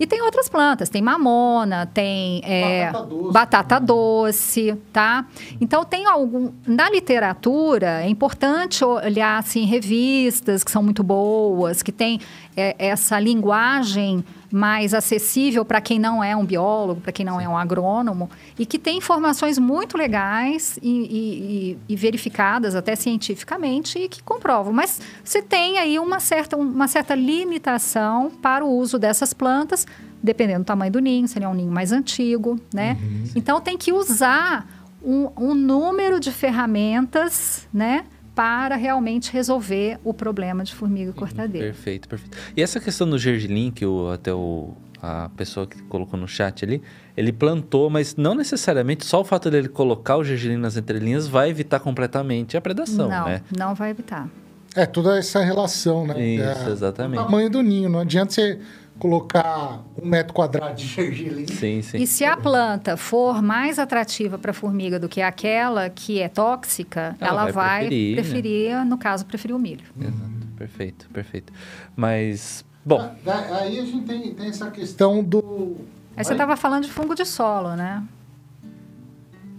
E tem outras plantas, tem mamona, tem é, Batata doce. batata doce, tá? Então tem algum na literatura é importante olhar assim revistas que são muito boas, que tem é, essa linguagem mais acessível para quem não é um biólogo, para quem não é um agrônomo e que tem informações muito legais e, e- e- verificadas até cientificamente e que comprovam. Mas você tem aí uma certa, uma certa limitação para o uso dessas plantas, dependendo do tamanho do ninho, seria um ninho mais antigo, né? Então tem que usar um, um número de ferramentas, né? Para realmente resolver o problema de formiga cortadeira. Perfeito, perfeito. E essa questão do gergelim, que o, até o, a pessoa que colocou no chat ali, ele plantou, mas não necessariamente só o fato dele colocar o gergelim nas entrelinhas vai evitar completamente a predação, não, né? não vai evitar. É, toda essa relação, né? Isso, É, exatamente. O tamanho do ninho. Não adianta você colocar um metro quadrado de gergelim. Sim, sim. E se a planta for mais atrativa para a formiga do que aquela que é tóxica, Ela ela, vai vai, preferir, né? preferir, no caso, preferir o milho. Exato, perfeito, perfeito. Mas, bom, Ah, da- Aí a gente tem, tem essa questão do. Aí você estava falando de fungo de solo, né?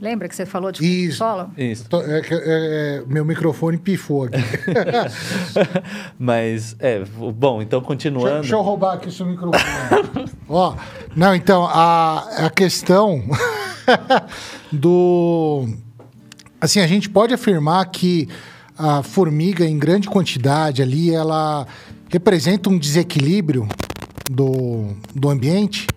Lembra que você falou de Isso. solo? isso. Tô- é é- é, meu microfone pifou aqui. <laughs> Mas, é, bom, então Deixa, continuando. deixa eu roubar aqui o seu microfone. <laughs> Ó, não, então, a, a questão <laughs> do. Assim, a gente pode afirmar que a formiga, em grande quantidade ali, ela representa um desequilíbrio do, do ambiente.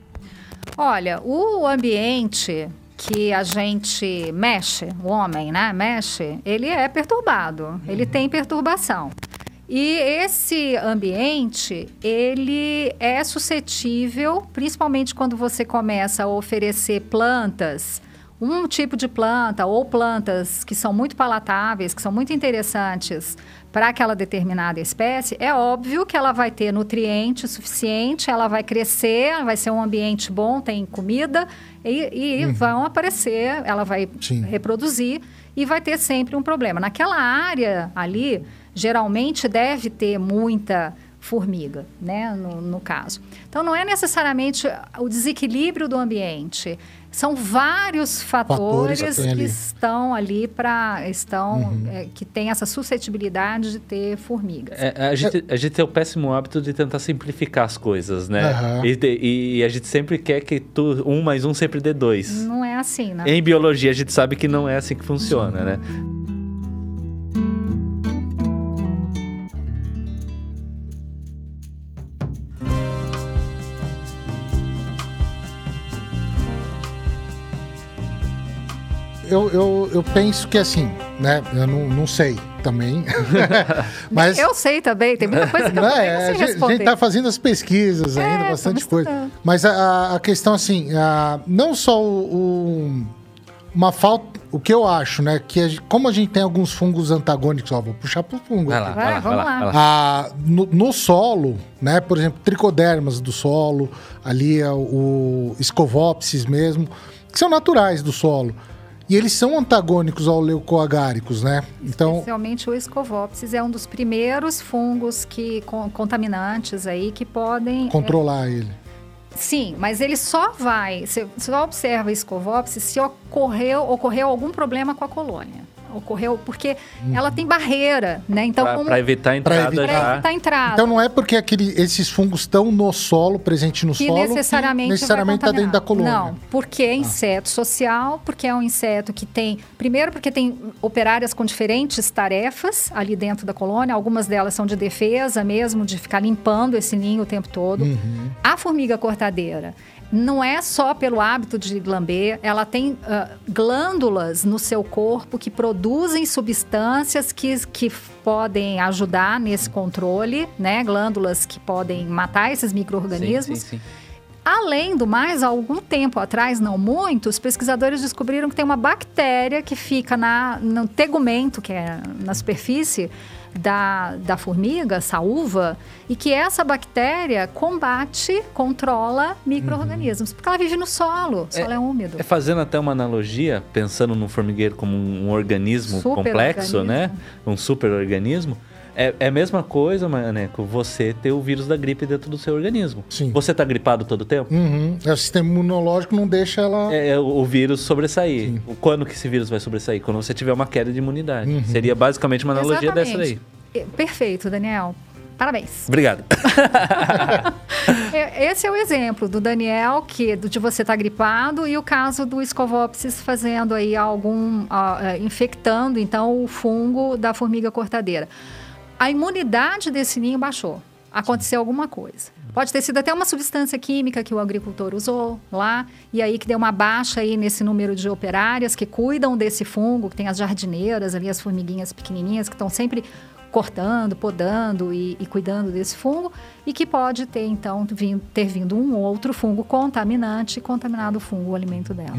Olha, o ambiente que a gente mexe, o homem, né, mexe, ele é perturbado, ele tem perturbação. E esse ambiente, ele é suscetível, principalmente quando você começa a oferecer plantas, um tipo de planta ou plantas que são muito palatáveis, que são muito interessantes para aquela determinada espécie, é óbvio que ela vai ter nutriente suficiente, ela vai crescer, vai ser um ambiente bom, tem comida e, e vão aparecer, ela vai Sim. reproduzir e vai ter sempre um problema. Naquela área ali, geralmente deve ter muita formiga, né, no, no caso. Então, não é necessariamente o desequilíbrio do ambiente. São vários Fatores fatores, que estão ali para estão é, que tem essa suscetibilidade de ter formigas. É, a, gente, a gente tem o péssimo hábito de tentar simplificar as coisas, né? Aham. E, te- e a gente sempre quer que tu, um mais um sempre dê dois. Não é assim, né? Em biologia, a gente sabe que não é assim que funciona, né? Eu, eu, eu penso que assim, né? Eu não, não sei também. <laughs> Mas. Eu sei também, tem muita coisa que eu Não, é, a gente, a gente tá fazendo as pesquisas ainda, É, bastante estamos coisa. estudando. Mas a, a questão, assim, a- não só o, o, uma falta. O que eu acho, né? Que a como a gente tem alguns fungos antagônicos, ó, vou puxar pro fungo. Vai lá, Vai, vai lá, vai vamos lá. lá. Ah, no, no solo, né? Por exemplo, tricodermas do solo, ali é o escovopsis mesmo, que são naturais do solo. E eles são antagônicos ao leucoagáricos, né? Então, Especialmente o Scovopsis é um dos primeiros fungos que con- contaminantes aí que podem controlar ele. Sim, mas ele só vai, você só observa Scovopsis se ocorreu, ocorreu algum problema com a colônia. Ocorreu porque ela tem barreira, né? Então, Pra, como pra evitar a entrada evitar- pra evitar a entrada. Então não é porque aquele, esses fungos estão no solo, presente no que solo, necessariamente, que necessariamente está dentro da colônia. Não, porque é inseto social, porque é um inseto que tem. Primeiro, porque tem operárias com diferentes tarefas ali dentro da colônia. Algumas delas são de defesa mesmo, de ficar limpando esse ninho o tempo todo. Uhum. A formiga cortadeira. Não é só pelo hábito de lamber, ela tem ah, glândulas no seu corpo que produzem substâncias que, que podem ajudar nesse controle, né? Glândulas que podem matar esses Sim, micro-organismos. sim, sim. Além do mais, há algum tempo atrás, não muito, os pesquisadores descobriram que tem uma bactéria que fica na, no tegumento, que é na superfície da, da formiga, saúva, e que essa bactéria combate, controla micro-organismos, porque ela vive no solo, o solo é, úmido. É fazendo até uma analogia, pensando no formigueiro como um, um organismo Super complexo, organismo. né? Um super organismo. É, é a mesma coisa, Maneco, você ter o vírus da gripe dentro do seu organismo. Sim. Você tá gripado todo o tempo? Uhum. É, O sistema imunológico não deixa ela. É, é o o vírus sobressair. Quando que esse vírus vai sobressair? Quando você tiver uma queda de imunidade. Uhum. Seria basicamente uma analogia dessa Exatamente. daí. É, Perfeito, Daniel. Parabéns. Obrigado. <laughs> É, Esse é o exemplo do Daniel, que de você estar gripado, e o caso do Scovopsis fazendo aí algum. eh, infectando, então, o fungo da formiga cortadeira. A imunidade desse ninho baixou. Aconteceu alguma coisa. Pode ter sido até uma substância química que o agricultor usou lá, e aí que deu uma baixa aí nesse número de operárias que cuidam desse fungo, que tem as jardineiras ali, as formiguinhas pequenininhas que estão sempre cortando, podando e, e cuidando desse fungo, e que pode ter, então, vim- ter vindo um outro fungo contaminante e contaminado o fungo, o alimento dela.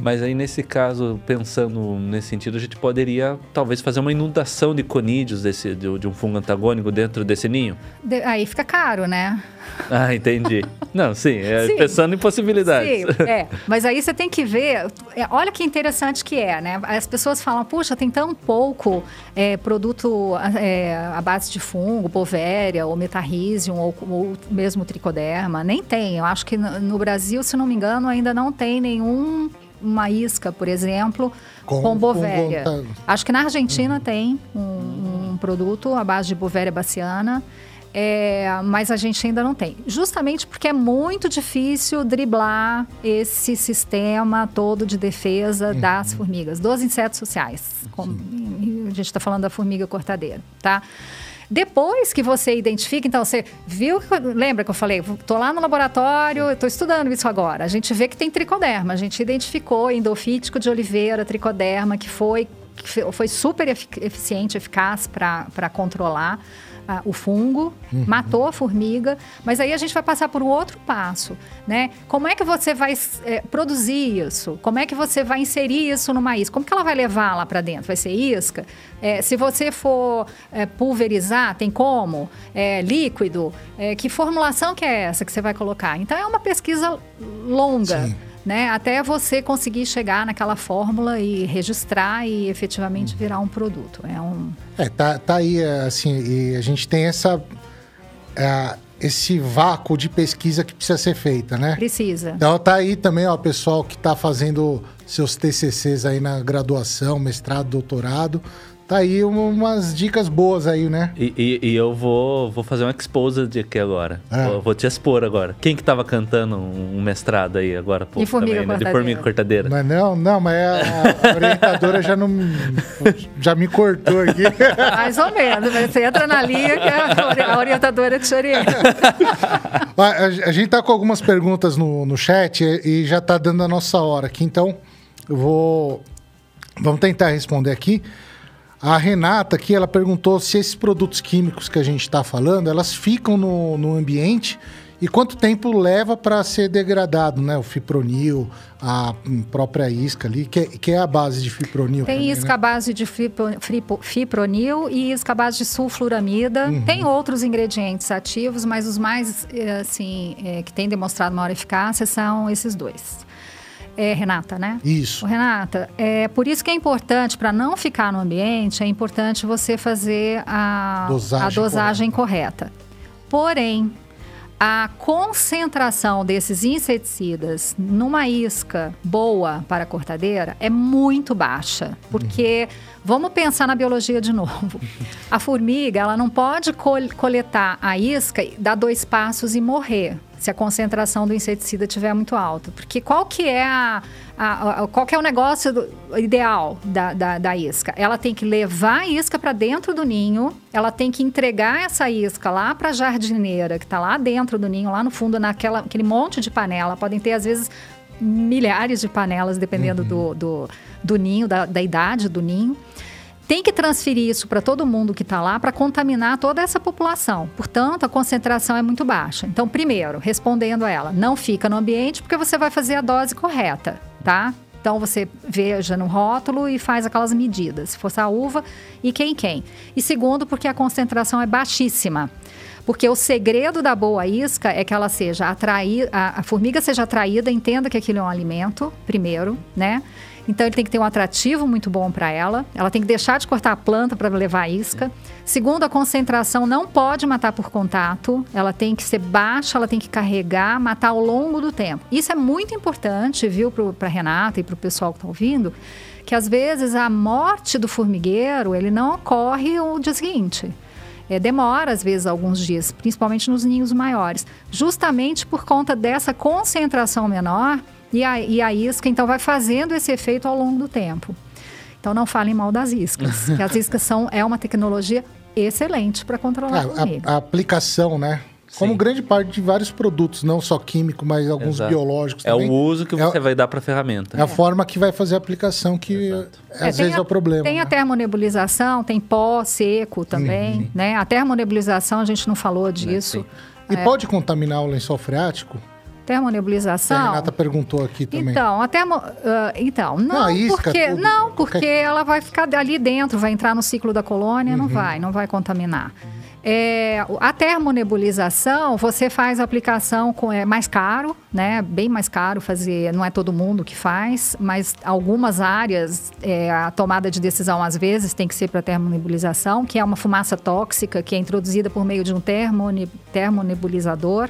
Mas aí, nesse caso, pensando nesse sentido, a gente poderia talvez fazer uma inundação de conídeos desse, de, de um fungo antagônico dentro desse ninho? De- aí fica caro, né? <laughs> Ah, entendi. Não, sim, é, Sim. pensando em possibilidades. Sim, é. Mas aí você tem que ver. é, olha que interessante que é, né? As pessoas falam, puxa, tem tão pouco é, produto é, à base de fungo, bovéria, ou metarrhizium, ou, ou mesmo tricoderma. Nem tem. Eu acho que no, Brasil, se não me engano, ainda não tem nenhum. Uma isca, por exemplo, Com- com, com bovéria. vonta- Acho que na Argentina tem um, um produto à base de bovéria baciana. É, mas a gente ainda não tem. Justamente porque é muito difícil driblar esse sistema todo de defesa das formigas, dos insetos sociais. Como- a gente está falando da formiga cortadeira, tá? Depois que você identifica, então você viu, lembra que eu falei, estou lá no laboratório, estou estudando isso agora. A gente vê que tem tricoderma, a gente identificou endofítico de oliveira, tricoderma, que foi, que foi super efic- eficiente, eficaz para controlar ah, o fungo, matou a formiga, mas aí a gente vai passar por um outro passo, né? Como é que você vai eh, produzir isso? Como é que você vai inserir isso numa isca? Como que ela vai levar lá para dentro? Vai ser isca? Eh, se você for eh, pulverizar, tem como? Eh, líquido? Eh, que formulação que é essa que você vai colocar? Então é uma pesquisa longa. Sim. Né, até você conseguir chegar naquela fórmula e registrar e efetivamente virar um produto. É um, É, tá, tá aí, é, assim, e a gente tem essa, é, esse vácuo de pesquisa que precisa ser feita, né? precisa. Então tá aí também, ó, o pessoal que tá fazendo seus TCCs aí na graduação, mestrado, doutorado. Tá aí um- umas dicas boas aí, né? E, e- e eu vou, vou fazer um exposed aqui agora. É. Vou, vou te expor agora. Quem que tava cantando um, mestrado aí agora? há pouco formiga também, né? De formiga cortadeira. Não, é não, não, mas a, a orientadora já não já me cortou aqui. Mais ou menos. mas Você entra na linha que a ori- a orientadora te orienta. A, a gente tá com algumas perguntas no, no chat e, e já tá dando a nossa hora aqui, então eu vou vamos tentar responder aqui. A Renata aqui, ela perguntou se esses produtos químicos que a gente está falando, elas ficam no, no ambiente E quanto tempo leva para ser degradado, né? O fipronil, a própria isca ali, que é, que é a base de fipronil. Tem também, isca né? à base de fipronil e isca à base de sulfuramida. Uhum. Tem outros ingredientes ativos, mas os mais, eh, assim, eh, que têm demonstrado maior eficácia são esses dois. É, Renata, né? Isso. Ô, Renata, é por isso que é importante, para não ficar no ambiente, é importante você fazer a Dosagem a dosagem correta. Porém, a concentração desses inseticidas numa isca boa para a cortadeira é muito baixa, porque vamos pensar na biologia de novo. A formiga, ela não pode col- coletar a isca, dar dois passos e morrer. Se a concentração do inseticida estiver muito alta. Porque qual que é a, a- a- qual que é o negócio do- ideal da, da, da isca? Ela tem que levar a isca para dentro do ninho, ela tem que entregar essa isca lá para a jardineira, que está lá dentro do ninho, lá no fundo, naquela, aquele monte de panela. Podem ter, às vezes, milhares de panelas, dependendo do, do, do ninho, da, da idade do ninho. Tem que transferir isso para todo mundo que está lá para contaminar toda essa população. Portanto, a concentração é muito baixa. Então, primeiro, respondendo a ela, não fica no ambiente porque você vai fazer a dose correta, tá? Então você veja no rótulo e faz aquelas medidas, se fosse a uva e quem quem. E segundo, porque a concentração é baixíssima. Porque o segredo da boa isca é que ela seja atraída, a, a formiga seja atraída, entenda que aquilo é um alimento, primeiro, né? Então ele tem que ter um atrativo muito bom para ela. Ela tem que deixar de cortar a planta para levar a isca. Segundo, a concentração não pode matar por contato. Ela tem que ser baixa, ela tem que carregar, matar ao longo do tempo. Isso é muito importante, viu, para Renata e para o pessoal que está ouvindo, que às vezes a morte do formigueiro ele não ocorre o dia seguinte. É, demora, às vezes, alguns dias, principalmente nos ninhos maiores, justamente por conta dessa concentração menor e a, e a isca, então, vai fazendo esse efeito ao longo do tempo. Então, não falem mal das iscas, <laughs> que as iscas são, é uma tecnologia excelente para controlar a formiga. A, a aplicação, né? Como Sim. grande parte de vários produtos, não só químico, mas alguns Exato. biológicos É também. o uso que É você o- vai dar para a ferramenta. É a forma que vai fazer a aplicação que Exato. às É, vezes a- é o problema. Tem né? a termonebulização, tem pó seco também, né? A termonebulização, a gente não falou disso. E pode contaminar o lençol freático? A Termonebulização... Renata perguntou aqui também. Então, até mo- ah, então, não, a isca, porque tudo, não, porque qualquer- ela vai ficar ali dentro, vai entrar no ciclo da colônia, Uhum. não vai, não vai contaminar. É, o- a termonebulização, você faz a aplicação com é mais caro, né? Bem mais caro fazer, não é todo mundo que faz, mas algumas áreas é, a tomada de decisão às vezes tem que ser para termonebulização, que é uma fumaça tóxica que é introduzida por meio de um termone, termonebulizador.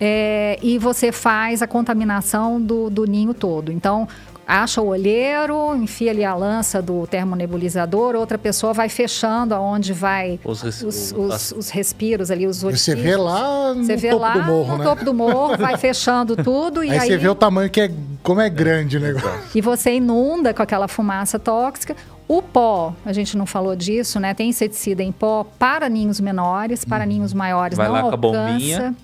É, e você faz a contaminação do, do ninho todo. Então, acha o olheiro, enfia ali a lança do termonebulizador, outra pessoa vai fechando aonde vai Os res- os, os- as- os respiros ali, os Você orifícios. vê lá no Você vê topo lá do morro, no né? topo do morro, vai fechando tudo <laughs> e aí, aí, você vê o tamanho que é, como é grande o negócio. e você inunda com aquela fumaça tóxica. O pó, a gente não falou disso, né? Tem inseticida em pó para ninhos menores, para ninhos maiores Vai não lá com a alcança. bombinha.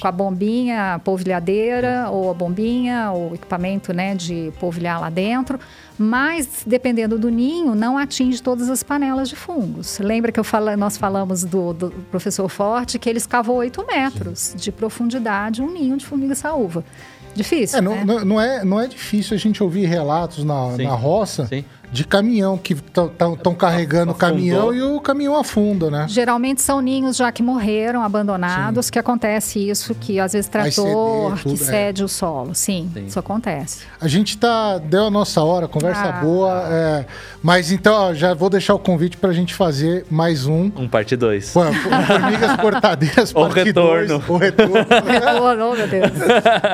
Com a bombinha, a polvilhadeira, ou a bombinha, ou o equipamento né, de polvilhar lá dentro. Mas, dependendo do ninho, não atinge todas as panelas de fungos. Lembra que eu fala, nós falamos do, do professor Forte que ele escavou 8 metros de profundidade um ninho de formiga saúva. Difícil, É, não, né? não- não é, não é difícil a gente ouvir relatos na, Sim. na roça Sim. De caminhão que estão carregando o caminhão e o caminhão afunda, né? Geralmente são ninhos já que morreram, abandonados, que acontece isso, que às vezes trator, ceder, tudo, que é. cede o solo. Sim, Sim. isso acontece. A gente tá. Deu a nossa hora, conversa Ah. boa. é, mas então, ó, já vou deixar o convite pra gente fazer mais um. Um parte 2. Pô, Formigas Cortadeiras, <laughs> O parte retorno. dois, o retorno. <laughs> oh, meu Deus.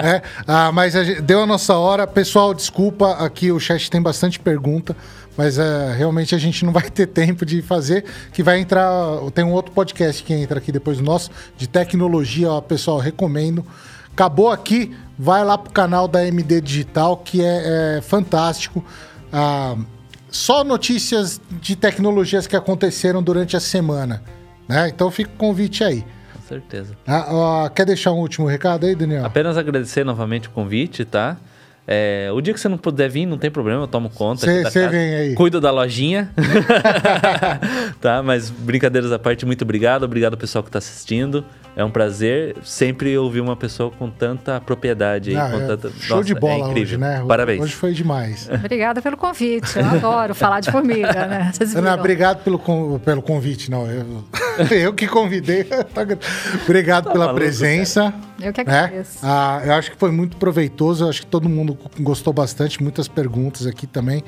É, ah, mas a gente- deu a nossa hora. Pessoal, desculpa, aqui o chat tem bastante pergunta, mas é, realmente a gente não vai ter tempo de fazer. Que vai entrar. Tem um outro podcast que entra aqui depois do nosso, de tecnologia, ó, pessoal, recomendo. Acabou aqui, vai lá pro canal da MD Digital, que é, é fantástico. Ah, só notícias de tecnologias que aconteceram durante a semana. Né? Então fica o convite aí. Com certeza. Ah, quer deixar um último recado aí, Daniel? Apenas agradecer novamente o convite, tá? É, o dia que você não puder vir, não tem problema, eu tomo conta. Cê- aqui da cê casa. vem aí. Cuido da lojinha. <laughs> tá, mas brincadeiras à parte, muito obrigado. Obrigado ao pessoal que está assistindo. É um prazer sempre ouvir uma pessoa com tanta propriedade aí. Ah, com é tanta... show Nossa, de bola é incrível. hoje, né? Parabéns. Hoje foi demais. <laughs> Obrigada pelo convite. Eu adoro falar de formiga, né? <laughs> Viram. obrigado pelo, con- pelo convite, não. Eu, eu que convidei. obrigado pela maluco, presença. Eu que né? agradeço. Ah, eu acho que foi muito proveitoso. Eu acho que todo mundo gostou bastante. Muitas perguntas aqui também.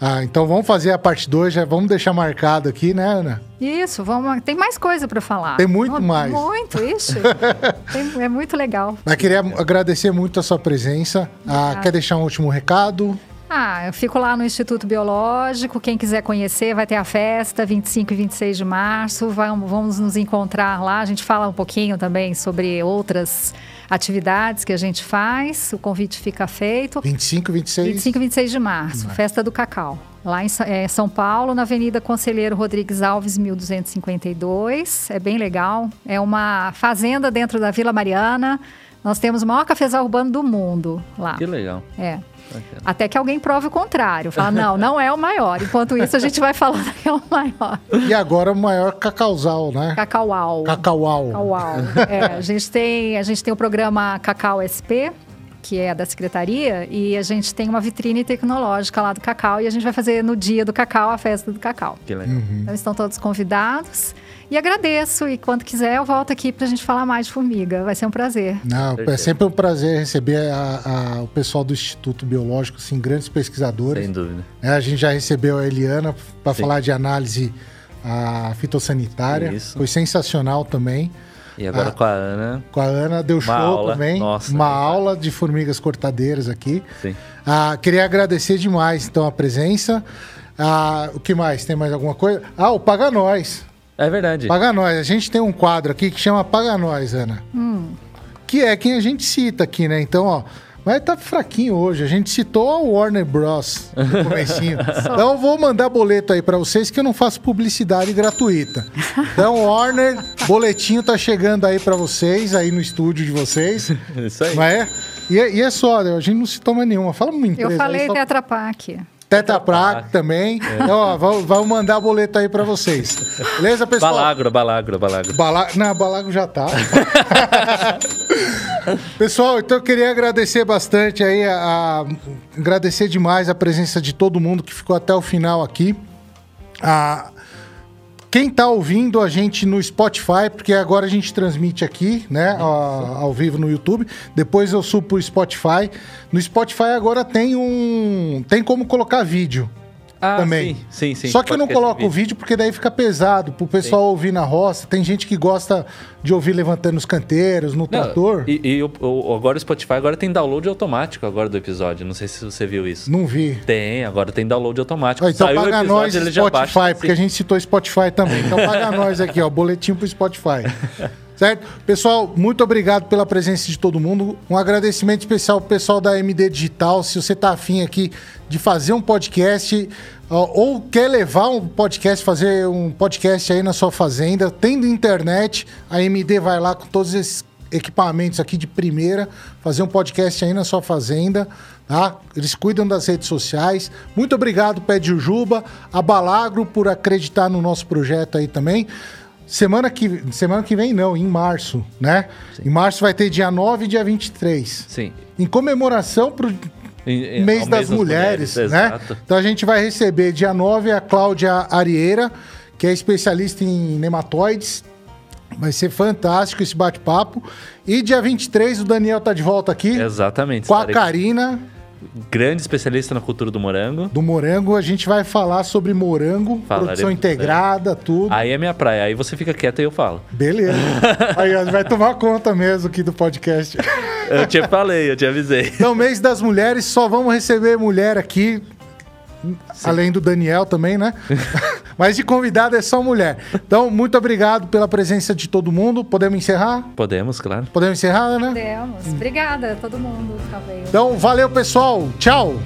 Ah, então vamos fazer a parte 2. Já vamos deixar marcado aqui, né, Ana? Isso, vamos. Tem mais coisa para falar. Tem muito Mu- mais. Muito, ixi. <laughs> Tem- é muito legal. Mas queria agradecer muito a sua presença. Ah, quer deixar um último recado? Ah, eu fico lá no Instituto Biológico. Quem quiser conhecer, vai ter a festa 25 e 26 de março. Vamos, vamos nos encontrar lá. A gente fala um pouquinho também sobre outras atividades que a gente faz. O convite fica feito. 25, 26. 25 e 26 de março, Festa do Cacau. Lá em eh, São Paulo, na Avenida Conselheiro Rodrigues Alves, 1252. É bem legal. É uma fazenda dentro da Vila Mariana. Nós temos o maior cafezal urbano do mundo lá. Que legal. É. Até que alguém prove o contrário. Fala, não, não é o maior. Enquanto isso, a gente vai falando que é o maior. E agora o maior cacauzal, né? Cacauau. Cacauau. Cacauau. É, a, gente tem, a gente tem o programa Cacau SP, que é da Secretaria, e a gente tem uma vitrine tecnológica lá do Cacau, e a gente vai fazer no dia do Cacau a festa do Cacau. Que legal. Uhum. Então estão todos convidados. E agradeço, e quando quiser eu volto aqui para a gente falar mais de formiga. Vai ser um prazer. Não, é sempre um prazer receber a- a- o pessoal do Instituto Biológico, assim, grandes pesquisadores. Sem dúvida. É, a gente já recebeu a Eliana para falar de análise a fitossanitária. Isso. Foi sensacional também. E agora Ah. com a Ana, Com a Ana deu show aula. também. Nossa, uma fala. aula de formigas cortadeiras aqui. sim. Ah, queria agradecer demais, então, a presença. Ah, o que mais? Tem mais alguma coisa? Ah, o Paga Nós. É verdade. Paga Nós. A gente tem um quadro aqui que chama Paga Nós, Ana. Que é quem a gente cita aqui, né? Então, ó. Mas tá fraquinho hoje. A gente citou a Warner Bros. no comecinho. <laughs> então eu vou mandar boleto aí pra vocês que eu não faço publicidade gratuita. Então, Warner, boletinho tá chegando aí pra vocês, aí no estúdio de vocês. <laughs> Isso aí. Não é? E, é- e é só, a gente não citou mais nenhuma. Fala uma empresa Eu falei só... Pak. Tetra Pak também. Então, ó, vamos, mandar boleto aí pra vocês. Beleza, pessoal? Balagro, balagro, balagro. Bala... Não, Balago já tá. <laughs> Pessoal, então eu queria agradecer bastante aí, a- agradecer demais a presença de todo mundo que ficou até o final aqui. A- quem tá ouvindo a gente no Spotify, porque agora a gente transmite aqui, né, ao vivo no YouTube. Depois eu subo pro Spotify. No Spotify agora tem um, tem como colocar vídeo. Ah, também. Sim, sim, sim. Só que eu não coloco o vídeo porque daí fica pesado pro pessoal ouvir na roça. Tem gente que gosta de ouvir levantando os canteiros, no Não, trator. E, e o- o- agora o Spotify agora tem download automático agora do episódio. Não sei se você viu isso. Não vi. Tem, agora tem download automático. Ó, então Saiu paga episódio, nós Spotify, baixa, porque a gente citou Spotify também. Então paga <laughs> nós aqui, ó, boletim pro Spotify. <laughs> Certo? Pessoal, muito obrigado pela presença de todo mundo. Um agradecimento especial pro pessoal da MD Digital. Se você tá afim aqui de fazer um podcast ou quer levar um podcast, fazer um podcast aí na sua fazenda, tendo internet, a MD vai lá com todos esses equipamentos aqui de primeira, fazer um podcast aí na sua fazenda, tá? Eles cuidam das redes sociais. Muito obrigado, Pé de Jujuba, a Balagro por acreditar no nosso projeto aí também. Semana que, semana que vem não, em março, né? Em março vai ter dia 9 e dia 23. Sim. Em comemoração pro Em- em- mês ao das, mulheres, né? Exato. Então a gente vai receber dia 9 a Cláudia Arieira, que é especialista em nematóides. Vai ser fantástico esse bate-papo. E dia 23 o Daniel tá de volta aqui Exatamente. com a Karina Grande especialista na cultura do morango. do Morango. A gente vai falar sobre morango, Falaremos, produção integrada, tudo. Aí é minha praia. Aí você fica quieto e eu falo. Beleza. <laughs> Aí ó, vai tomar conta mesmo aqui do podcast. Eu te falei, eu te avisei. Então, mês das mulheres, só vamos receber mulher aqui. Além do Daniel também, né? <laughs> Mas de convidado é só mulher. Então, muito obrigado pela presença de todo mundo. Podemos encerrar? Podemos, claro. Podemos encerrar, né? Podemos. Obrigada a todo mundo que tá. Então, valeu, pessoal. Tchau.